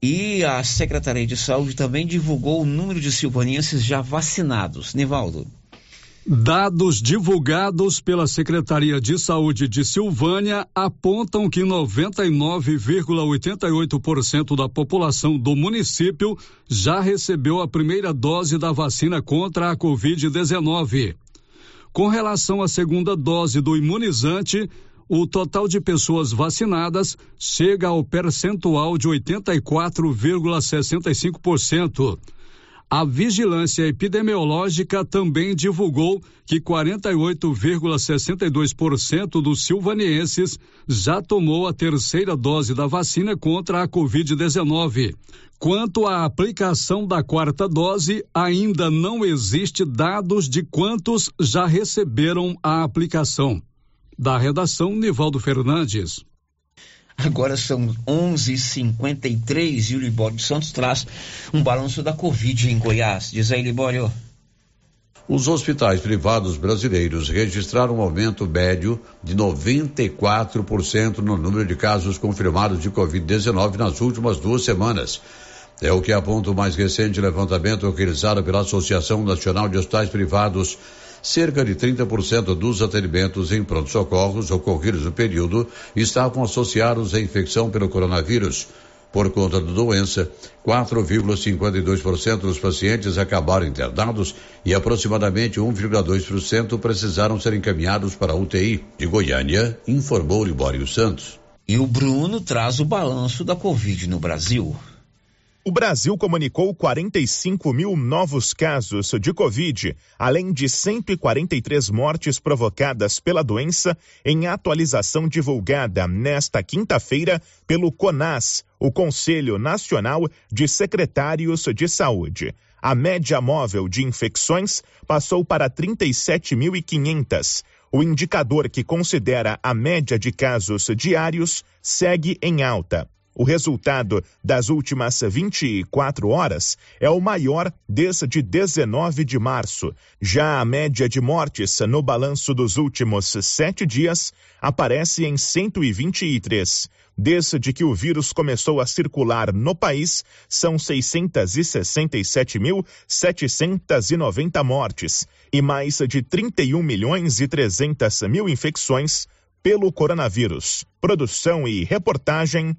E a Secretaria de Saúde também divulgou o número de silvanienses já vacinados. Nivaldo. Dados divulgados pela Secretaria de Saúde de Silvânia apontam que 99,88% da população do município já recebeu a primeira dose da vacina contra a Covid-19. Com relação à segunda dose do imunizante, o total de pessoas vacinadas chega ao percentual de 84,65%. A vigilância epidemiológica também divulgou que 48,62% dos silvanienses já tomou a terceira dose da vacina contra a Covid-19. Quanto à aplicação da quarta dose, ainda não existe dados de quantos já receberam a aplicação. Da redação, Nivaldo Fernandes. Agora são 11h53 e o Libório de Santos traz um balanço da Covid em Goiás. Diz aí, Libório. Os hospitais privados brasileiros registraram um aumento médio de 94% no número de casos confirmados de Covid-19 nas últimas duas semanas. É o que aponta o mais recente levantamento realizado pela Associação Nacional de Hospitais Privados cerca de 30% dos atendimentos em pronto-socorros ocorridos no período estavam associados à infecção pelo coronavírus. Por conta da doença, 4,52% dos pacientes acabaram internados e aproximadamente 1,2% precisaram ser encaminhados para a UTI. De Goiânia, informou Libório Santos. E o Bruno traz o balanço da Covid no Brasil. O Brasil comunicou 45 mil novos casos de Covid, além de 143 mortes provocadas pela doença, em atualização divulgada nesta quinta-feira pelo CONAS, o Conselho Nacional de Secretários de Saúde. A média móvel de infecções passou para 37.500. O indicador que considera a média de casos diários segue em alta. O resultado das últimas 24 horas é o maior desde 19 de março. Já a média de mortes no balanço dos últimos sete dias aparece em 123. Desde que o vírus começou a circular no país, são 667.790 mortes e mais de 31 milhões e 300 mil infecções pelo coronavírus. Produção e reportagem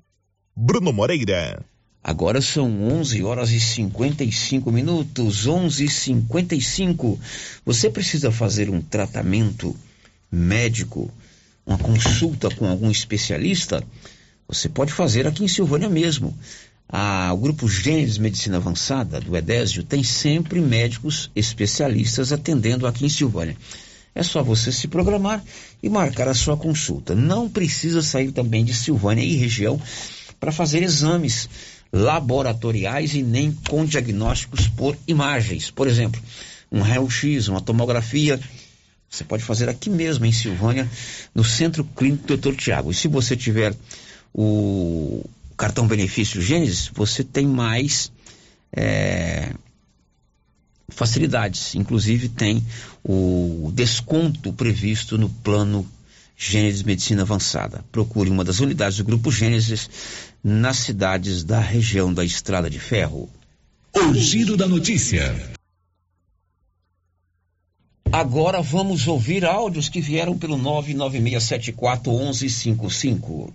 Bruno Moreira. Agora são 11 horas e 55 minutos, 11 e 55. Você precisa fazer um tratamento médico, uma consulta com algum especialista? Você pode fazer aqui em Silvânia mesmo. o grupo Gênesis Medicina Avançada do Edésio tem sempre médicos especialistas atendendo aqui em Silvânia. É só você se programar e marcar a sua consulta. Não precisa sair também de Silvânia e região para fazer exames laboratoriais e nem com diagnósticos por imagens. Por exemplo, um raio-x, uma tomografia. Você pode fazer aqui mesmo em Silvânia, no Centro Clínico Dr. Tiago. E se você tiver o cartão benefício Gênesis, você tem mais é, facilidades. Inclusive tem o desconto previsto no plano Gênesis Medicina Avançada. Procure uma das unidades do Grupo Gênesis nas cidades da região da Estrada de Ferro. O Giro da Notícia. Agora vamos ouvir áudios que vieram pelo 996741155.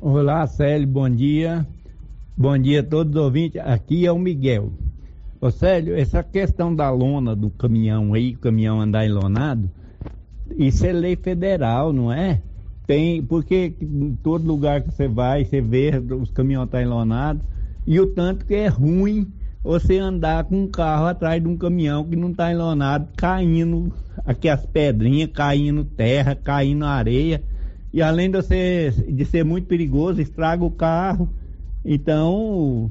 Olá, Célio, bom dia. Bom dia a todos os ouvintes. Aqui é o Miguel. Ô Célio, essa questão da lona do caminhão aí, o caminhão andar enlonado, isso é lei federal, não é? Tem, porque em todo lugar que você vai, você vê os caminhões tá enlonados, e o tanto que é ruim você andar com um carro atrás de um caminhão que não está enlonado, caindo aqui as pedrinhas, caindo terra, caindo areia. E além de, você, de ser muito perigoso, estraga o carro. Então,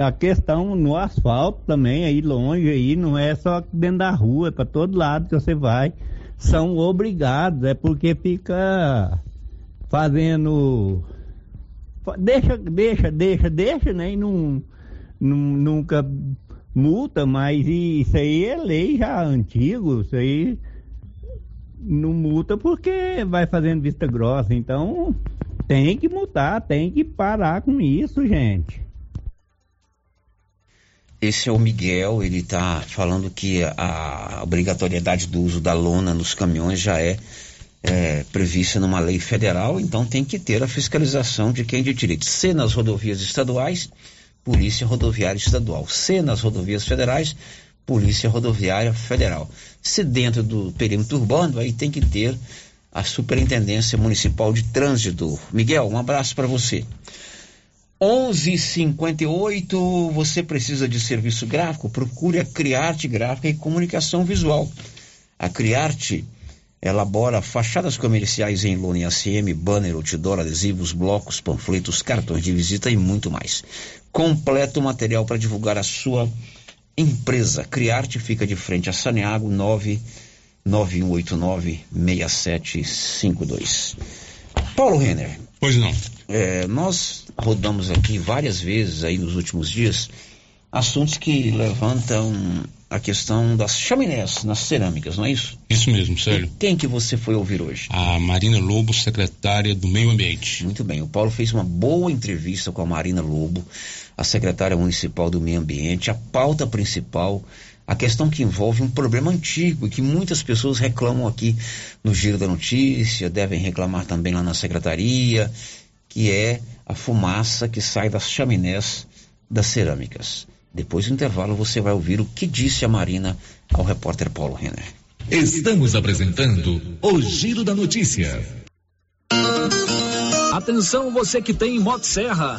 a questão no asfalto também, aí longe, aí não é só dentro da rua, é para todo lado que você vai são obrigados, é porque fica fazendo. Deixa, deixa, deixa, deixa, né? E não, não, nunca multa, mas isso aí é lei já antigo, isso aí não multa porque vai fazendo vista grossa. Então tem que multar, tem que parar com isso, gente. Esse é o Miguel, ele está falando que a obrigatoriedade do uso da lona nos caminhões já é, é, prevista numa lei federal, então tem que ter a fiscalização de quem de direito. Se nas rodovias estaduais, Polícia Rodoviária Estadual. Se nas rodovias federais, Polícia Rodoviária Federal. Se dentro do perímetro urbano, aí tem que ter a Superintendência Municipal de Trânsito. Miguel, um abraço para você. 11:58 você precisa de serviço gráfico? Procure a Criarte Gráfica e Comunicação Visual. A Criarte elabora fachadas comerciais em lona ACM, banner, outdoor, adesivos, blocos, panfletos, cartões de visita e muito mais. Completo material para divulgar a sua empresa. Criarte fica de frente a Saneago 991896752. Paulo Renner. Pois não. É, nós rodamos aqui várias vezes aí nos últimos dias assuntos que levantam a questão das chaminés nas cerâmicas, não é isso? Isso mesmo, sério. Quem que você foi ouvir hoje? A Marina Lobo, secretária do Meio Ambiente. Muito bem, o Paulo fez uma boa entrevista com a Marina Lobo, a secretária municipal do Meio Ambiente. A pauta principal a questão que envolve um problema antigo e que muitas pessoas reclamam aqui no Giro da Notícia, devem reclamar também lá na secretaria, que é a fumaça que sai das chaminés das cerâmicas. Depois do intervalo você vai ouvir o que disse a Marina ao repórter Paulo Renner. Estamos apresentando o Giro da Notícia. Atenção você que tem Motosserra.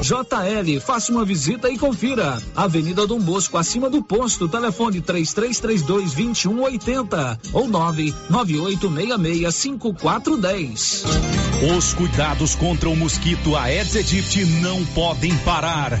JL, faça uma visita e confira. Avenida Dom Bosco, acima do posto, telefone 3332 2180 ou 99866 5410. Os cuidados contra o mosquito Aedes aegypti não podem parar.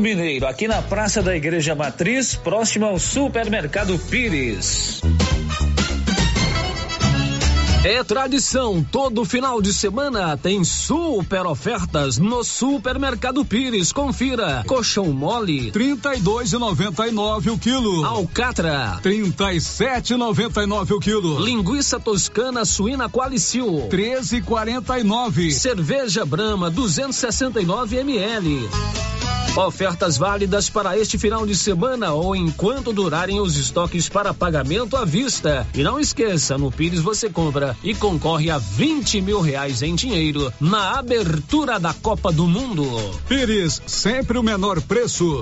Mineiro, aqui na Praça da Igreja Matriz, próximo ao Supermercado Pires. É tradição, todo final de semana tem super ofertas no Supermercado Pires. Confira. Colchão mole, 32,99 o quilo. Alcatra, 37,99 o quilo. linguiça toscana suína Qualicil, 13,49. cerveja Brahma 269 ml. Ofertas válidas para este final de semana ou enquanto durarem os estoques para pagamento à vista. E não esqueça, no Pires você compra e concorre a 20 mil reais em dinheiro na abertura da Copa do Mundo. Pires, sempre o menor preço.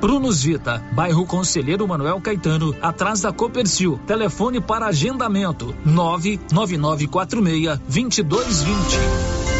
Prunus Vita, bairro Conselheiro Manuel Caetano, atrás da Copercil. Telefone para agendamento: 99946 2220.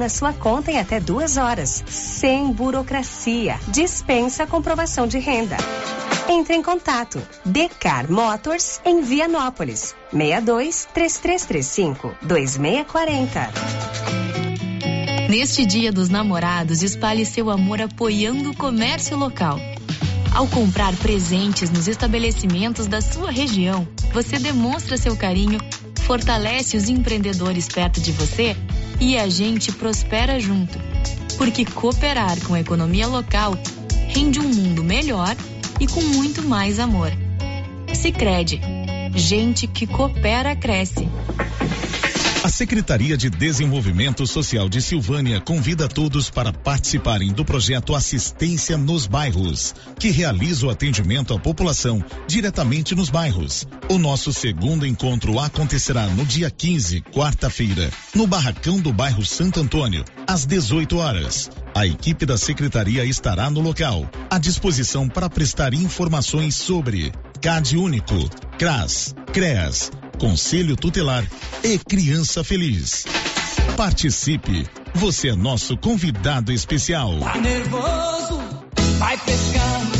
na sua conta em até duas horas, sem burocracia. Dispensa comprovação de renda. Entre em contato. Decar Motors em Vianópolis. 62 3335 2640. Neste Dia dos Namorados, espalhe seu amor apoiando o comércio local. Ao comprar presentes nos estabelecimentos da sua região, você demonstra seu carinho, fortalece os empreendedores perto de você e a gente prospera junto. Porque cooperar com a economia local rende um mundo melhor e com muito mais amor. Sicredi, gente que coopera cresce. A Secretaria de Desenvolvimento Social de Silvânia convida todos para participarem do projeto Assistência nos Bairros, que realiza o atendimento à população diretamente nos bairros. O nosso segundo encontro acontecerá no dia 15, quarta-feira, no Barracão do bairro Santo Antônio, às 18 horas. A equipe da secretaria estará no local, à disposição para prestar informações sobre CAD Único, CRAS, CREAS, Conselho Tutelar e Criança Feliz. Participe, você é nosso convidado especial. nervoso, vai pescando.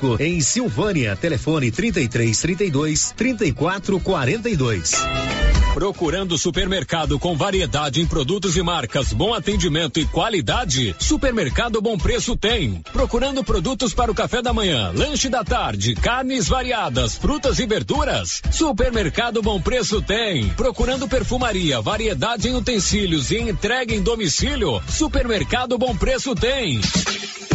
em Silvânia. Telefone 33 32 34 42. Procurando supermercado com variedade em produtos e marcas, bom atendimento e qualidade? Supermercado Bom Preço tem. Procurando produtos para o café da manhã, lanche da tarde, carnes variadas, frutas e verduras? Supermercado Bom Preço tem. Procurando perfumaria, variedade em utensílios e entrega em domicílio? Supermercado Bom Preço tem.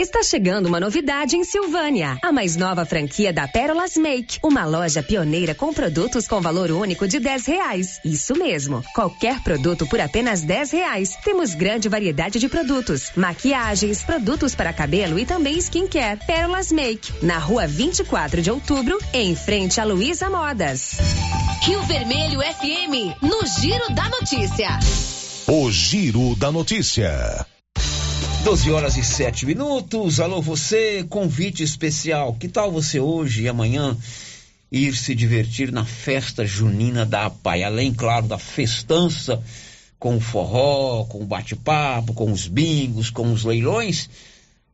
Está chegando uma novidade em Silvânia. A mais nova franquia da Pérolas Make. Uma loja pioneira com produtos com valor único de 10 reais. Isso mesmo. Qualquer produto por apenas 10 reais. Temos grande variedade de produtos. Maquiagens, produtos para cabelo e também skincare. Pérolas Make. Na rua 24 de outubro, em frente a Luísa Modas. Rio Vermelho FM, no Giro da Notícia. O Giro da Notícia. 12 horas e 7 minutos. Alô, você, convite especial. Que tal você hoje e amanhã ir se divertir na festa junina da APAI? Além, claro, da festança com o forró, com o bate-papo, com os bingos, com os leilões,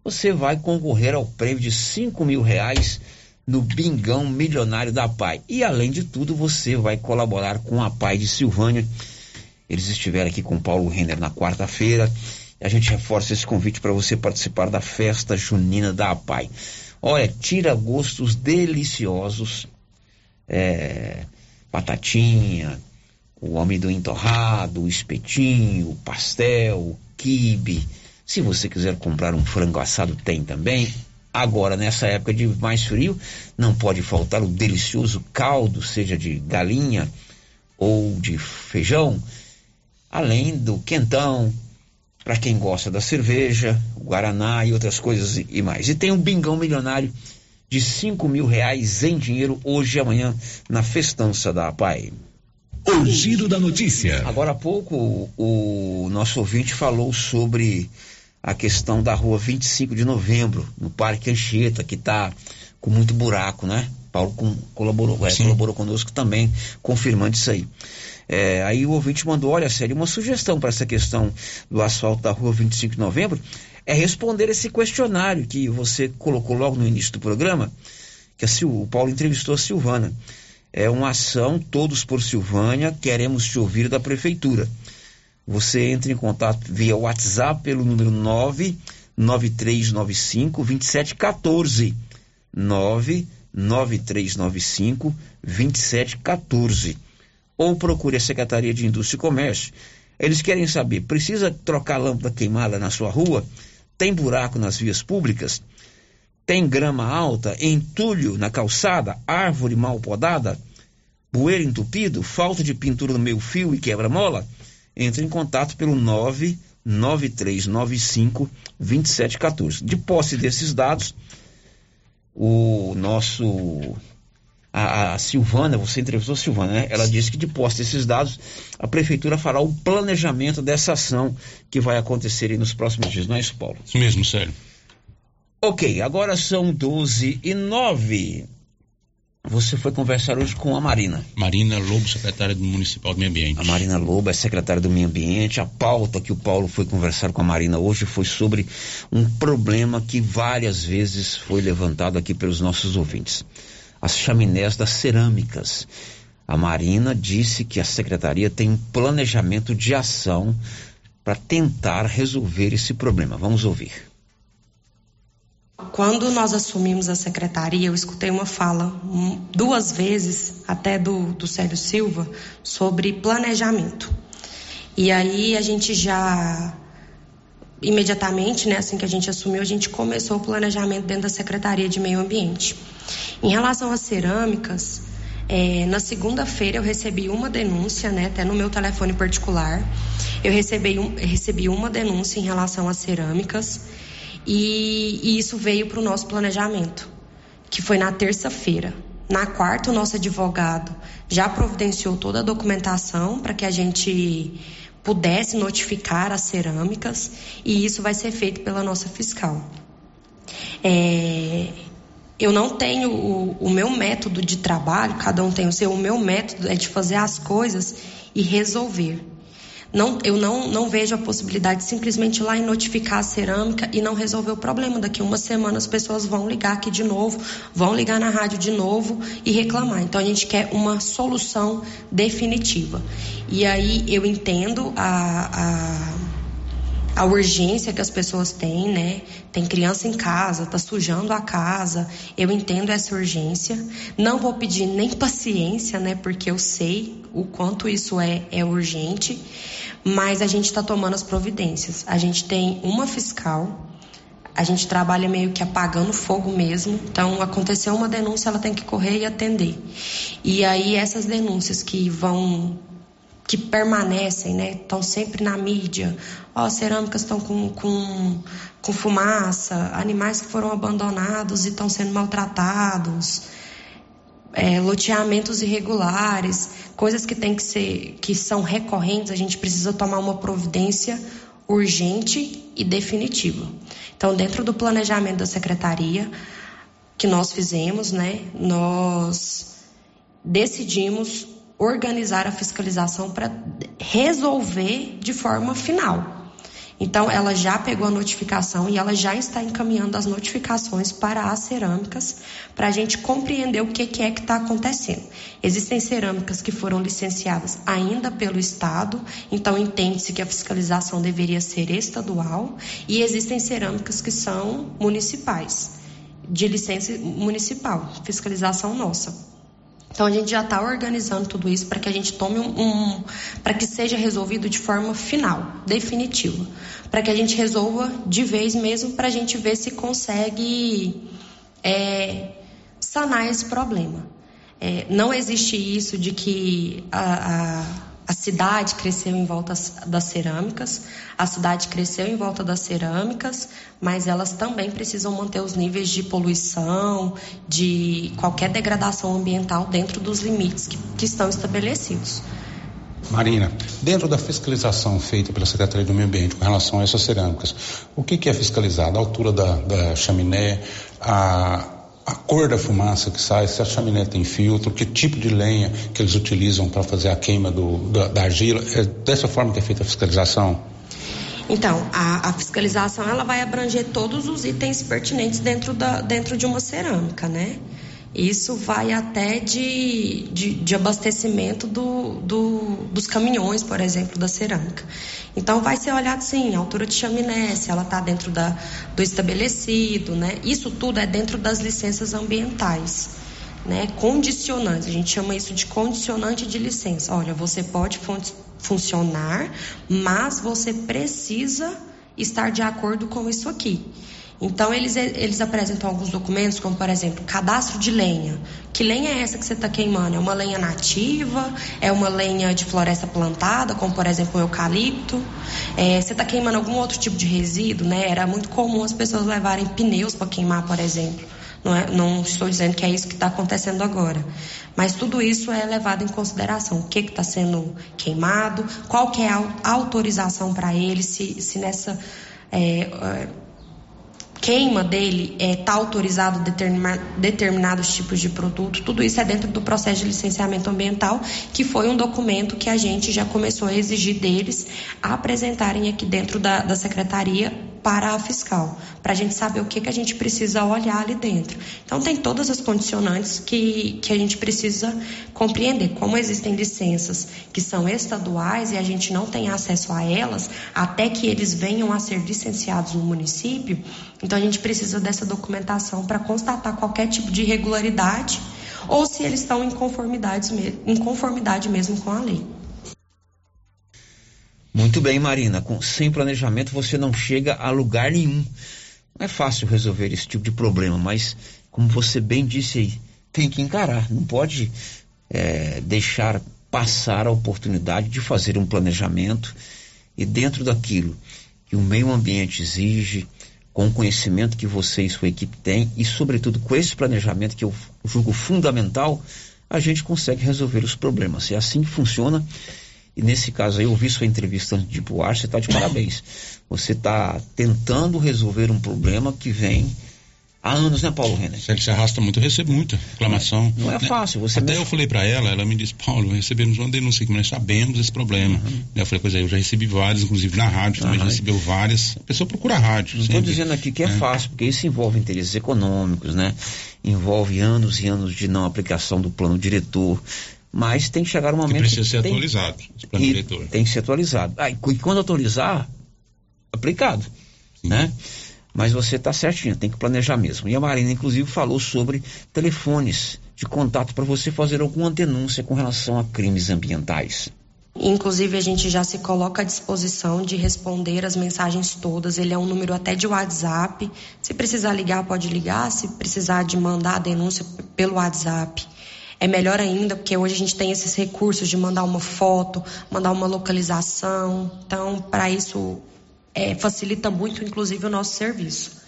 você vai concorrer ao prêmio de 5 mil reais no Bingão Milionário da APAI. E, além de tudo, você vai colaborar com a APAI de Silvânia. Eles estiveram aqui com Paulo Renner na quarta-feira a gente reforça esse convite para você participar da festa junina da APAI. Olha, tira gostos deliciosos, é, batatinha, o amendoim torrado, o espetinho, o pastel, o quibe. Se você quiser comprar um frango assado, tem também. Agora, nessa época de mais frio, não pode faltar o delicioso caldo, seja de galinha ou de feijão, além do quentão, para quem gosta da cerveja, o Guaraná e outras coisas e mais. E tem um bingão milionário de 5 mil reais em dinheiro hoje e amanhã na festança da APAI. O giro da notícia. Agora há pouco o, o nosso ouvinte falou sobre a questão da rua 25 de novembro, no Parque Anchieta, que está com muito buraco, né? Paulo com, colaborou, é, colaborou conosco também, confirmando isso aí. É, aí o ouvinte mandou, olha, sério, uma sugestão para essa questão do asfalto da rua 25 de novembro é responder esse questionário que você colocou logo no início do programa, que a Sil, o Paulo entrevistou a Silvana. É uma ação, todos por Silvânia, queremos te ouvir da prefeitura. Você entra em contato via WhatsApp pelo número 99395 2714. 99395 2714 ou procure a Secretaria de Indústria e Comércio. Eles querem saber: precisa trocar lâmpada queimada na sua rua? Tem buraco nas vias públicas? Tem grama alta, entulho na calçada, árvore mal podada, bueiro entupido, falta de pintura no meio fio e quebra-mola? Entre em contato pelo 99395 2714. De posse desses dados, o nosso a, a, Silvana, você entrevistou a Silvana, né? Ela disse que de posse desses dados, a prefeitura fará o planejamento dessa ação que vai acontecer nos próximos dias, não é isso, Paulo? Isso mesmo, sério. Ok, agora são 12 e 9. Você foi conversar hoje com a Marina. Marina Lobo, secretária do Municipal do Meio Ambiente. A Marina Lobo é secretária do Meio Ambiente. A pauta que o Paulo foi conversar com a Marina hoje foi sobre um problema que várias vezes foi levantado aqui pelos nossos ouvintes as chaminés das cerâmicas. A Marina disse que a secretaria tem um planejamento de ação para tentar resolver esse problema. Vamos ouvir. Quando nós assumimos a secretaria, eu escutei uma fala duas vezes, até do, do Célio Silva, sobre planejamento. E aí a gente já imediatamente, né, assim que a gente assumiu, a gente começou o planejamento dentro da Secretaria de Meio Ambiente. Em relação às cerâmicas, é, na segunda-feira eu recebi uma denúncia, né, até no meu telefone particular. Eu recebi, um, recebi uma denúncia em relação às cerâmicas e, e isso veio para o nosso planejamento, que foi na terça-feira. Na quarta, o nosso advogado já providenciou toda a documentação para que a gente pudesse notificar as cerâmicas e isso vai ser feito pela nossa fiscal. É, eu não tenho o, o, meu método de trabalho, cada um tem o seu, o meu método é de fazer as coisas e resolver. Não, eu não, não vejo a possibilidade de simplesmente ir lá e notificar a cerâmica e não resolver o problema. Daqui uma semana as pessoas vão ligar aqui de novo, vão ligar na rádio de novo e reclamar. Então a gente quer uma solução definitiva. E aí eu entendo a, a, a urgência que as pessoas têm, né? Tem criança em casa, tá sujando a casa. Eu entendo essa urgência. Não vou pedir nem paciência, né? Porque eu sei o quanto isso é, é urgente mas a gente está tomando as providências. A gente tem uma fiscal, a gente trabalha meio que apagando fogo mesmo. Então, aconteceu uma denúncia, ela tem que correr e atender. E aí, essas denúncias que vão que permanecem, né? Estão sempre na mídia. Ó, cerâmicas estão com, com, com fumaça, animais que foram abandonados e estão sendo maltratados é, loteamentos irregulares, coisas que tem que ser, que são recorrentes, a gente precisa tomar uma providência urgente e definitiva. Então, dentro do planejamento da secretaria que nós fizemos, né, nós decidimos organizar a fiscalização para resolver de forma final. Então, ela já pegou a notificação e ela já está encaminhando as notificações para as cerâmicas, para a gente compreender o que, que é que está acontecendo. Existem cerâmicas que foram licenciadas ainda pelo Estado, então entende-se que a fiscalização deveria ser estadual, e existem cerâmicas que são municipais, de licença municipal, fiscalização nossa. Então a gente já está organizando tudo isso para que a gente tome um, um para que seja resolvido de forma final, definitiva, para que a gente resolva de vez mesmo, para a gente ver se consegue é, sanar esse problema. É, não existe isso de que a, a a cidade cresceu em volta das cerâmicas, a cidade cresceu em volta das cerâmicas, mas elas também precisam manter os níveis de poluição, de qualquer degradação ambiental dentro dos limites que, que estão estabelecidos. Marina, dentro da fiscalização feita pela Secretaria do Meio Ambiente com relação a essas cerâmicas, o que, que é fiscalizado? A altura da, da chaminé, a, a cor da fumaça que sai, se a chaminé tem filtro, que tipo de lenha que eles utilizam para fazer a queima do, da, da argila. É dessa forma que é feita a fiscalização? Então, a, a, fiscalização ela vai abranger todos os itens pertinentes dentro, da, dentro de uma cerâmica, né? Isso vai até de, de, de abastecimento do, do, dos caminhões, por exemplo, da cerâmica. Então, vai ser olhado, sim, a altura de chaminé, se ela está dentro da, do estabelecido, né? Isso tudo é dentro das licenças ambientais. Né, condicionantes, a gente chama isso de condicionante de licença. Olha, você pode funcionar, mas você precisa estar de acordo com isso aqui. Então, eles, eles apresentam alguns documentos, como, por exemplo, cadastro de lenha. Que lenha é essa que você está queimando? É uma lenha nativa? É uma lenha de floresta plantada, como, por exemplo, o eucalipto? É, você está queimando algum outro tipo de resíduo? Né? Era muito comum as pessoas levarem pneus para queimar, por exemplo. Não, é, não, estou dizendo que é isso que está acontecendo agora. Mas tudo isso é levado em consideração. O que está sendo queimado, qual que é a autorização para ele, se, se nessa... É, é queima dele está é, tá autorizado determina, determinados tipos de produto, tudo isso é dentro do processo de licenciamento ambiental, que foi um documento que a gente já começou a exigir deles apresentarem aqui dentro da, da secretaria para a fiscal, para a gente saber o que, que a gente precisa olhar ali dentro. Então, tem todas as condicionantes que, que a gente precisa compreender. Como existem licenças que são estaduais e a gente não tem acesso a elas até que eles venham a ser licenciados no município, então a gente precisa dessa documentação para constatar qualquer tipo de irregularidade ou se eles estão em conformidade, em conformidade mesmo com a lei. Muito bem, Marina. Com, sem planejamento você não chega a lugar nenhum. Não é fácil resolver esse tipo de problema, mas como você bem disse aí, tem que encarar. Não pode é, deixar passar a oportunidade de fazer um planejamento e dentro daquilo que o meio ambiente exige, com o conhecimento que você e sua equipe têm e, sobretudo, com esse planejamento que eu julgo fundamental, a gente consegue resolver os problemas. É assim que funciona e nesse caso aí, eu ouvi sua entrevista antes de ir pro ar, você está de parabéns. Você está tentando resolver um problema que vem há anos, né, Paulo Renner? Se ele se arrasta muito, eu recebo muita reclamação. Não, é fácil. Você Até mesmo... eu falei para ela, ela me disse, Paulo, recebemos uma denúncia aqui, nós sabemos esse problema. Uhum. Eu falei, pois é, eu já recebi várias, inclusive na rádio também uhum. já recebeu várias. A pessoa procura a rádio. Não estou dizendo aqui que é, é, fácil, porque isso envolve interesses econômicos, né? Envolve anos e anos de não aplicação do plano diretor mas tem que chegar um momento. Que precisa ser tem, atualizado, esse plano diretor. Tem que ser atualizado. Ah, e quando atualizar, aplicado. Sim. Né? Mas você está certinho, tem que planejar mesmo. E a Marina, inclusive, falou sobre telefones de contato para você fazer alguma denúncia com relação a crimes ambientais. Inclusive, a gente já se coloca à disposição de responder as mensagens todas. Ele é um número até de WhatsApp. Se precisar ligar, pode ligar. Se precisar de mandar a denúncia pelo WhatsApp, é melhor ainda, porque hoje a gente tem esses recursos de mandar uma foto, mandar uma localização. Então, para isso, é, facilita muito, inclusive, o nosso serviço.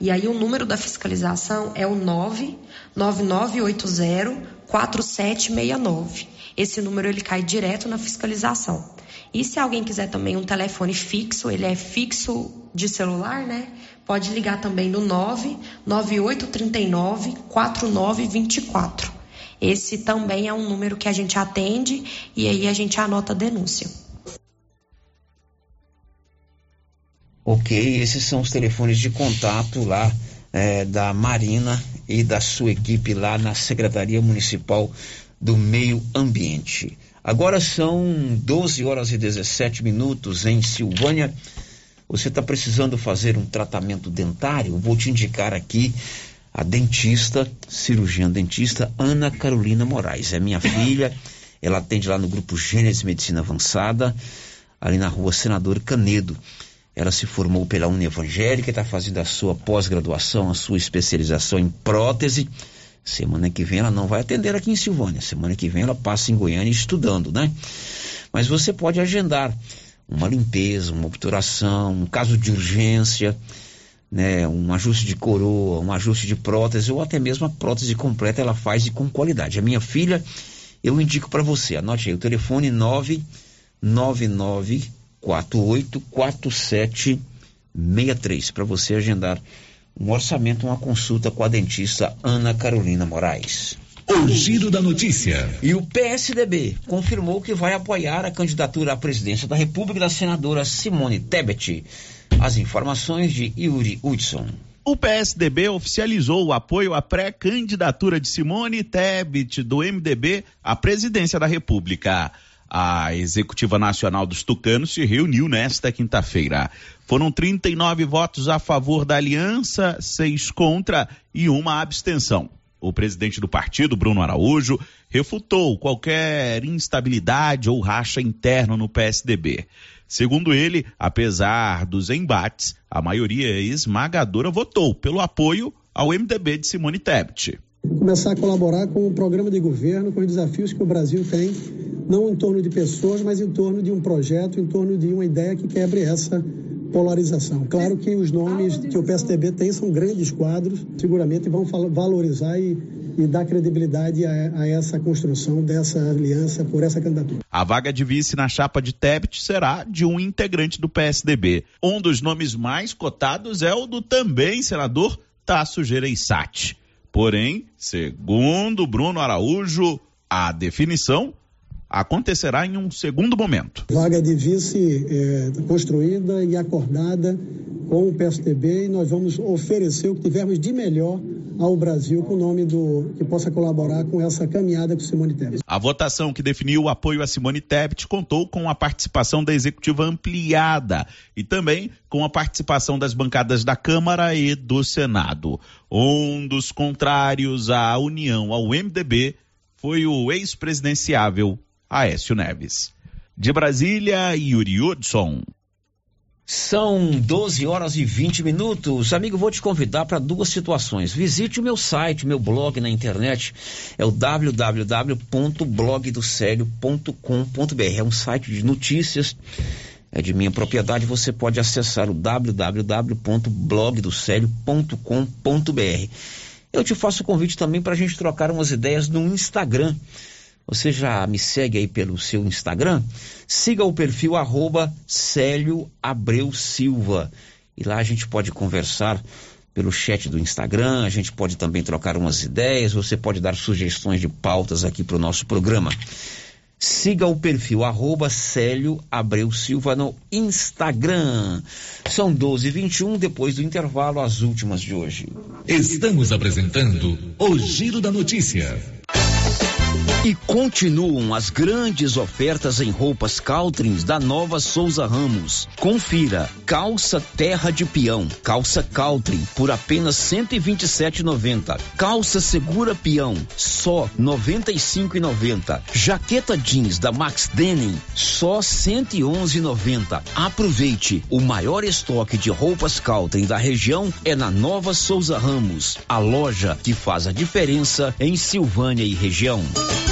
E aí, o número da fiscalização é o 99980 4769. Esse número ele cai direto na fiscalização. E se alguém quiser também um telefone fixo, ele é fixo de celular, né? Pode ligar também no 99839 4924. Esse também é um número que a gente atende e aí a gente anota a denúncia. Ok, esses são os telefones de contato lá é, da Marina e da sua equipe lá na Secretaria Municipal do Meio Ambiente. Agora são 12 horas e 17 minutos em Silvânia. Você está precisando fazer um tratamento dentário? Vou te indicar aqui a dentista, cirurgiã dentista Ana Carolina Moraes. É minha filha, ela atende lá no grupo Gênesis Medicina Avançada, ali na rua Senador Canedo. Ela se formou pela Uni Evangélica e está fazendo a sua pós-graduação, a sua especialização em prótese. Semana que vem ela não vai atender aqui em Silvânia. Semana que vem ela passa em Goiânia estudando, né? Mas você pode agendar uma limpeza, uma obturação, um caso de urgência né, um ajuste de coroa, um ajuste de prótese ou até mesmo a prótese completa ela faz e com qualidade. A minha filha, eu indico para você, anote aí o telefone 999484763 para você agendar um orçamento, uma consulta com a dentista Ana Carolina Moraes. O giro da notícia. E o PSDB confirmou que vai apoiar a candidatura à presidência da República da senadora Simone Tebet. As informações de Yuri Hudson. O PSDB oficializou o apoio à pré-candidatura de Simone Tebet, do MDB, à presidência da República. A executiva nacional dos tucanos se reuniu nesta quinta-feira. Foram 39 votos a favor da aliança, seis contra e uma abstenção. O presidente do partido, Bruno Araújo, refutou qualquer instabilidade ou racha interno no PSDB. Segundo ele, apesar dos embates, a maioria esmagadora votou pelo apoio ao MDB de Simone Tebet. Começar a colaborar com o programa de governo, com os desafios que o Brasil tem, não em torno de pessoas, mas em torno de um projeto, em torno de uma ideia que quebre essa polarização. Claro que os nomes que o PSDB tem são grandes quadros, seguramente vão valorizar e, e dar credibilidade a, a, essa construção dessa aliança por essa candidatura. A vaga de vice na chapa de Tebet será de um integrante do PSDB. Um dos nomes mais cotados é o do também senador Tasso Gereissati. Porém, segundo Bruno Araújo, a definição acontecerá em um segundo momento. Vaga de vice é, construída e acordada com o PSDB e nós vamos oferecer o que tivermos de melhor ao Brasil com o nome do que possa colaborar com essa caminhada com Simone Tebet. A votação que definiu o apoio a Simone Tebet contou com a participação da executiva ampliada e também com a participação das bancadas da Câmara e do Senado. Um dos contrários à união ao MDB foi o ex-presidenciável Aécio Neves. De Brasília, Yuri Hudson. São 12 horas e 20 minutos. Amigo, vou te convidar para duas situações. Visite o meu site, meu blog na internet. É o www.blogdocelio.com.br. É um site de notícias. É de minha propriedade. Você pode acessar o www.blogdocelio.com.br. Eu te faço o convite também para a gente trocar umas ideias no Instagram. Você já me segue aí pelo seu Instagram? Siga o perfil arroba Célio Abreu Silva. E lá a gente pode conversar pelo chat do Instagram, a gente pode também trocar umas ideias, você pode dar sugestões de pautas aqui para o nosso programa. Siga o perfil arroba Célio Abreu Silva no Instagram. São 12 e 21 depois do intervalo, as últimas de hoje. Estamos apresentando o Giro da Notícia. E continuam as grandes ofertas em roupas Caltrins da Nova Souza Ramos. Confira: calça terra de peão, calça Caltrin por apenas 127,90. Calça segura peão, só 95,90. Jaqueta jeans da Max Denim, só 111,90. Aproveite, o maior estoque de roupas Caltrin da região é na Nova Souza Ramos, a loja que faz a diferença em Silvânia e região.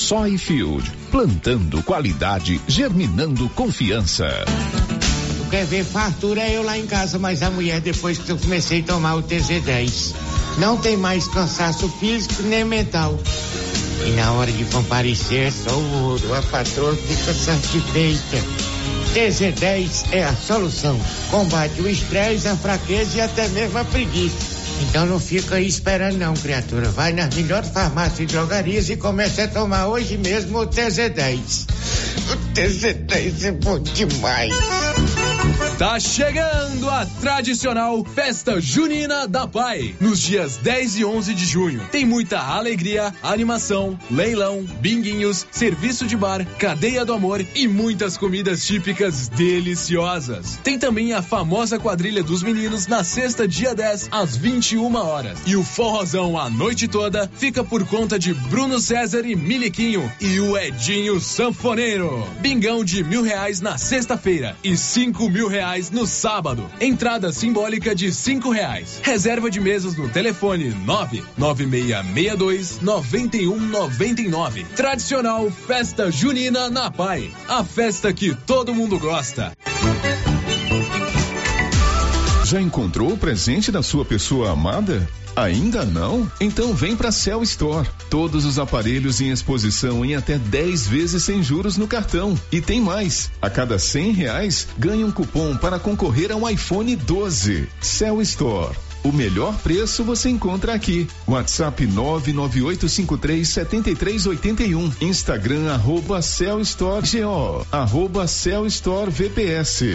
Soyfield, plantando qualidade, germinando confiança. Tu quer ver fartura eu lá em casa, mas a mulher depois que eu comecei a tomar o TZ10. Não tem mais cansaço físico nem mental. E na hora de comparecer só o ouro, a patroa fica satisfeita. TZ10 é a solução. Combate o estresse, a fraqueza e até mesmo a preguiça. Então não fica aí esperando não, criatura. Vai nas melhores farmácias e drogarias e comece a tomar hoje mesmo o TZ10. O TZ10 é bom demais. Está chegando a tradicional Festa Junina da Pai, nos dias 10 e 11 de junho. Tem muita alegria, animação, leilão, binguinhos, serviço de bar, cadeia do amor e muitas comidas típicas deliciosas. Tem também a famosa quadrilha dos meninos na sexta, dia 10, às 21 horas. E o forrozão a noite toda fica por conta de Bruno César e Miliquinho e o Edinho Sanfoneiro. Bingão de mil reais na sexta-feira e cinco mil reais no sábado. Entrada simbólica de cinco reais. Reserva de mesas no telefone nove nove meia meia dois noventa e um noventa e nove. Tradicional Festa Junina na Pai. A festa que todo mundo gosta. Já encontrou o presente da sua pessoa amada? Ainda não? Então vem para Cell Store. Todos os aparelhos em exposição em até 10 vezes sem juros no cartão. E tem mais. A cada 100 reais ganha um cupom para concorrer a um iPhone 12. Cell Store. O melhor preço você encontra aqui. WhatsApp 998537381. Instagram arroba Cell Store GO. Arroba Cell Store VPS.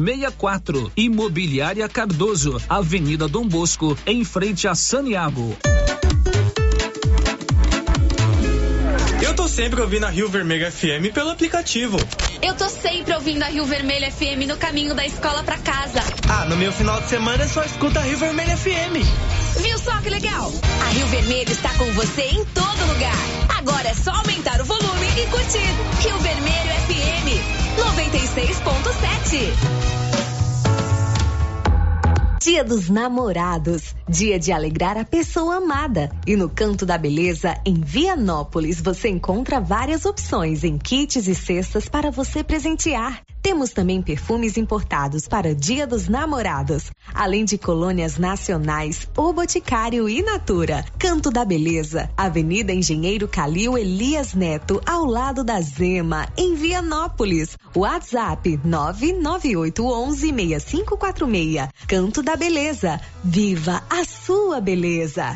64. Imobiliária Cardoso, Avenida Dom Bosco, em frente a Saniago. Eu tô sempre ouvindo a Rio Vermelho FM pelo aplicativo. Eu tô sempre ouvindo a Rio Vermelho FM no caminho da escola pra casa. Ah, no meu final de semana eu só escuto a Rio Vermelho FM. Viu só que legal? A Rio Vermelho está com você em todo lugar. Agora é só aumentar o volume e curtir. Rio Vermelho FM 96.7. Dia dos Namorados, dia de alegrar a pessoa amada. E no Canto da Beleza, em Vianópolis, você encontra várias opções em kits e cestas para você presentear. Temos também perfumes importados para Dia dos Namorados, além de colônias nacionais, O Boticário e Natura. Canto da Beleza, Avenida Engenheiro Calil Elias Neto, ao lado da Zema, em Vianópolis. WhatsApp 998116546. Canto da Beleza. Viva a sua beleza.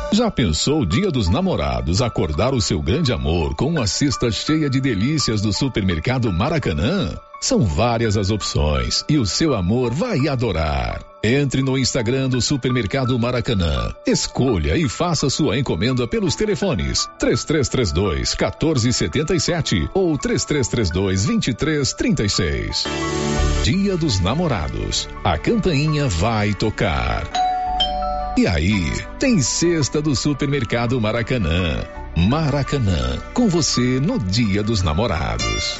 Já pensou o dia dos namorados acordar o seu grande amor com uma cesta cheia de delícias do supermercado Maracanã? São várias as opções e o seu amor vai adorar. Entre no Instagram do Supermercado Maracanã. Escolha e faça sua encomenda pelos telefones 3332 1477 ou 3332 2336. Dia dos Namorados. A campainha vai tocar. E aí, tem cesta do Supermercado Maracanã. Maracanã, com você no Dia dos Namorados.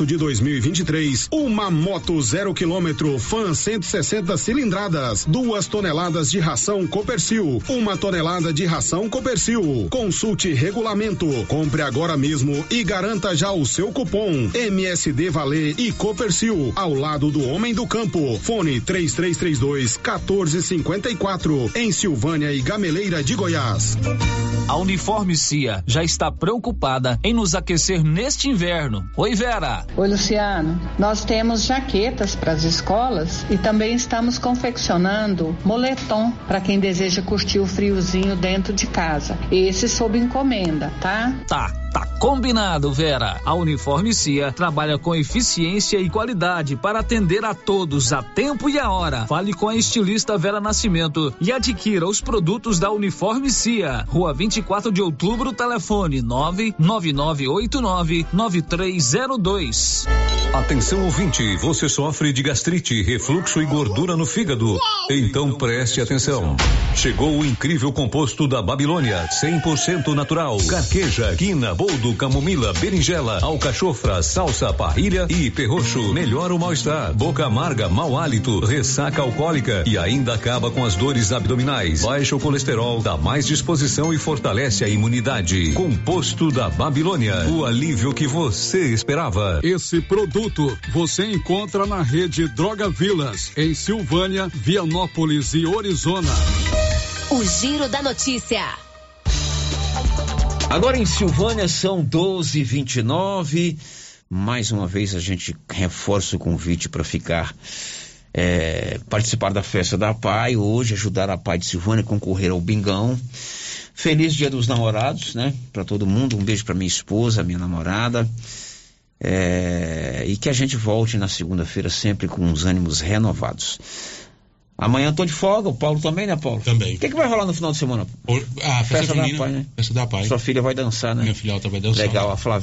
março de 2023, uma moto zero quilômetro Fan 160 cilindradas, duas toneladas de ração Copercil, uma tonelada de ração Copercil. Consulte regulamento, compre agora mesmo e garanta já o seu cupom MSD Valer e Copercil ao lado do homem do campo. Fone 3332 1454 em Silvânia e Gameleira de Goiás. A Uniforme Cia já está preocupada em nos aquecer neste inverno. Oi, Vera. Oi, Luciano. Nós temos jaquetas para as escolas e também estamos confeccionando moletom para quem deseja curtir o friozinho dentro de casa. Esse sob encomenda, tá? Tá. Tá combinado, Vera. A Uniforme Cia trabalha com eficiência e qualidade para atender a todos a tempo e a hora. Fale com a estilista Vera Nascimento e adquira os produtos da Uniforme Cia. Rua 24 de Outubro, telefone 999899302. Atenção ouvinte, você sofre de gastrite, refluxo e gordura no fígado? Então preste atenção. Chegou o incrível composto da Babilônia, 100% natural. Carqueja, quina, boldo, camomila, berinjela, alcachofra, salsa, parrilha e perroxo. Melhora o mal-estar, boca amarga, mau hálito, ressaca alcoólica e ainda acaba com as dores abdominais. Baixa o colesterol, dá mais disposição e fortalece a imunidade. Composto da Babilônia, o alívio que você esperava. Esse produto você encontra na rede Droga Vilas, em Silvânia, Vianópolis e Orizona. O Giro da Notícia. Agora em Silvânia são 12 29 Mais uma vez a gente reforça o convite para ficar é, participar da festa da Pai hoje, ajudar a Pai de Silvânia a concorrer ao Bingão. Feliz Dia dos Namorados, né? Para todo mundo. Um beijo para minha esposa, minha namorada. É, e que a gente volte na segunda-feira sempre com os ânimos renovados. Amanhã tô de folga, o Paulo também, né, Paulo? Também. O que, que vai rolar no final de semana? Ah, festa, Festa da Pai, né? Festa da Pai. Sua filha vai dançar, né? Minha filhota vai dançar. Legal, a Flávia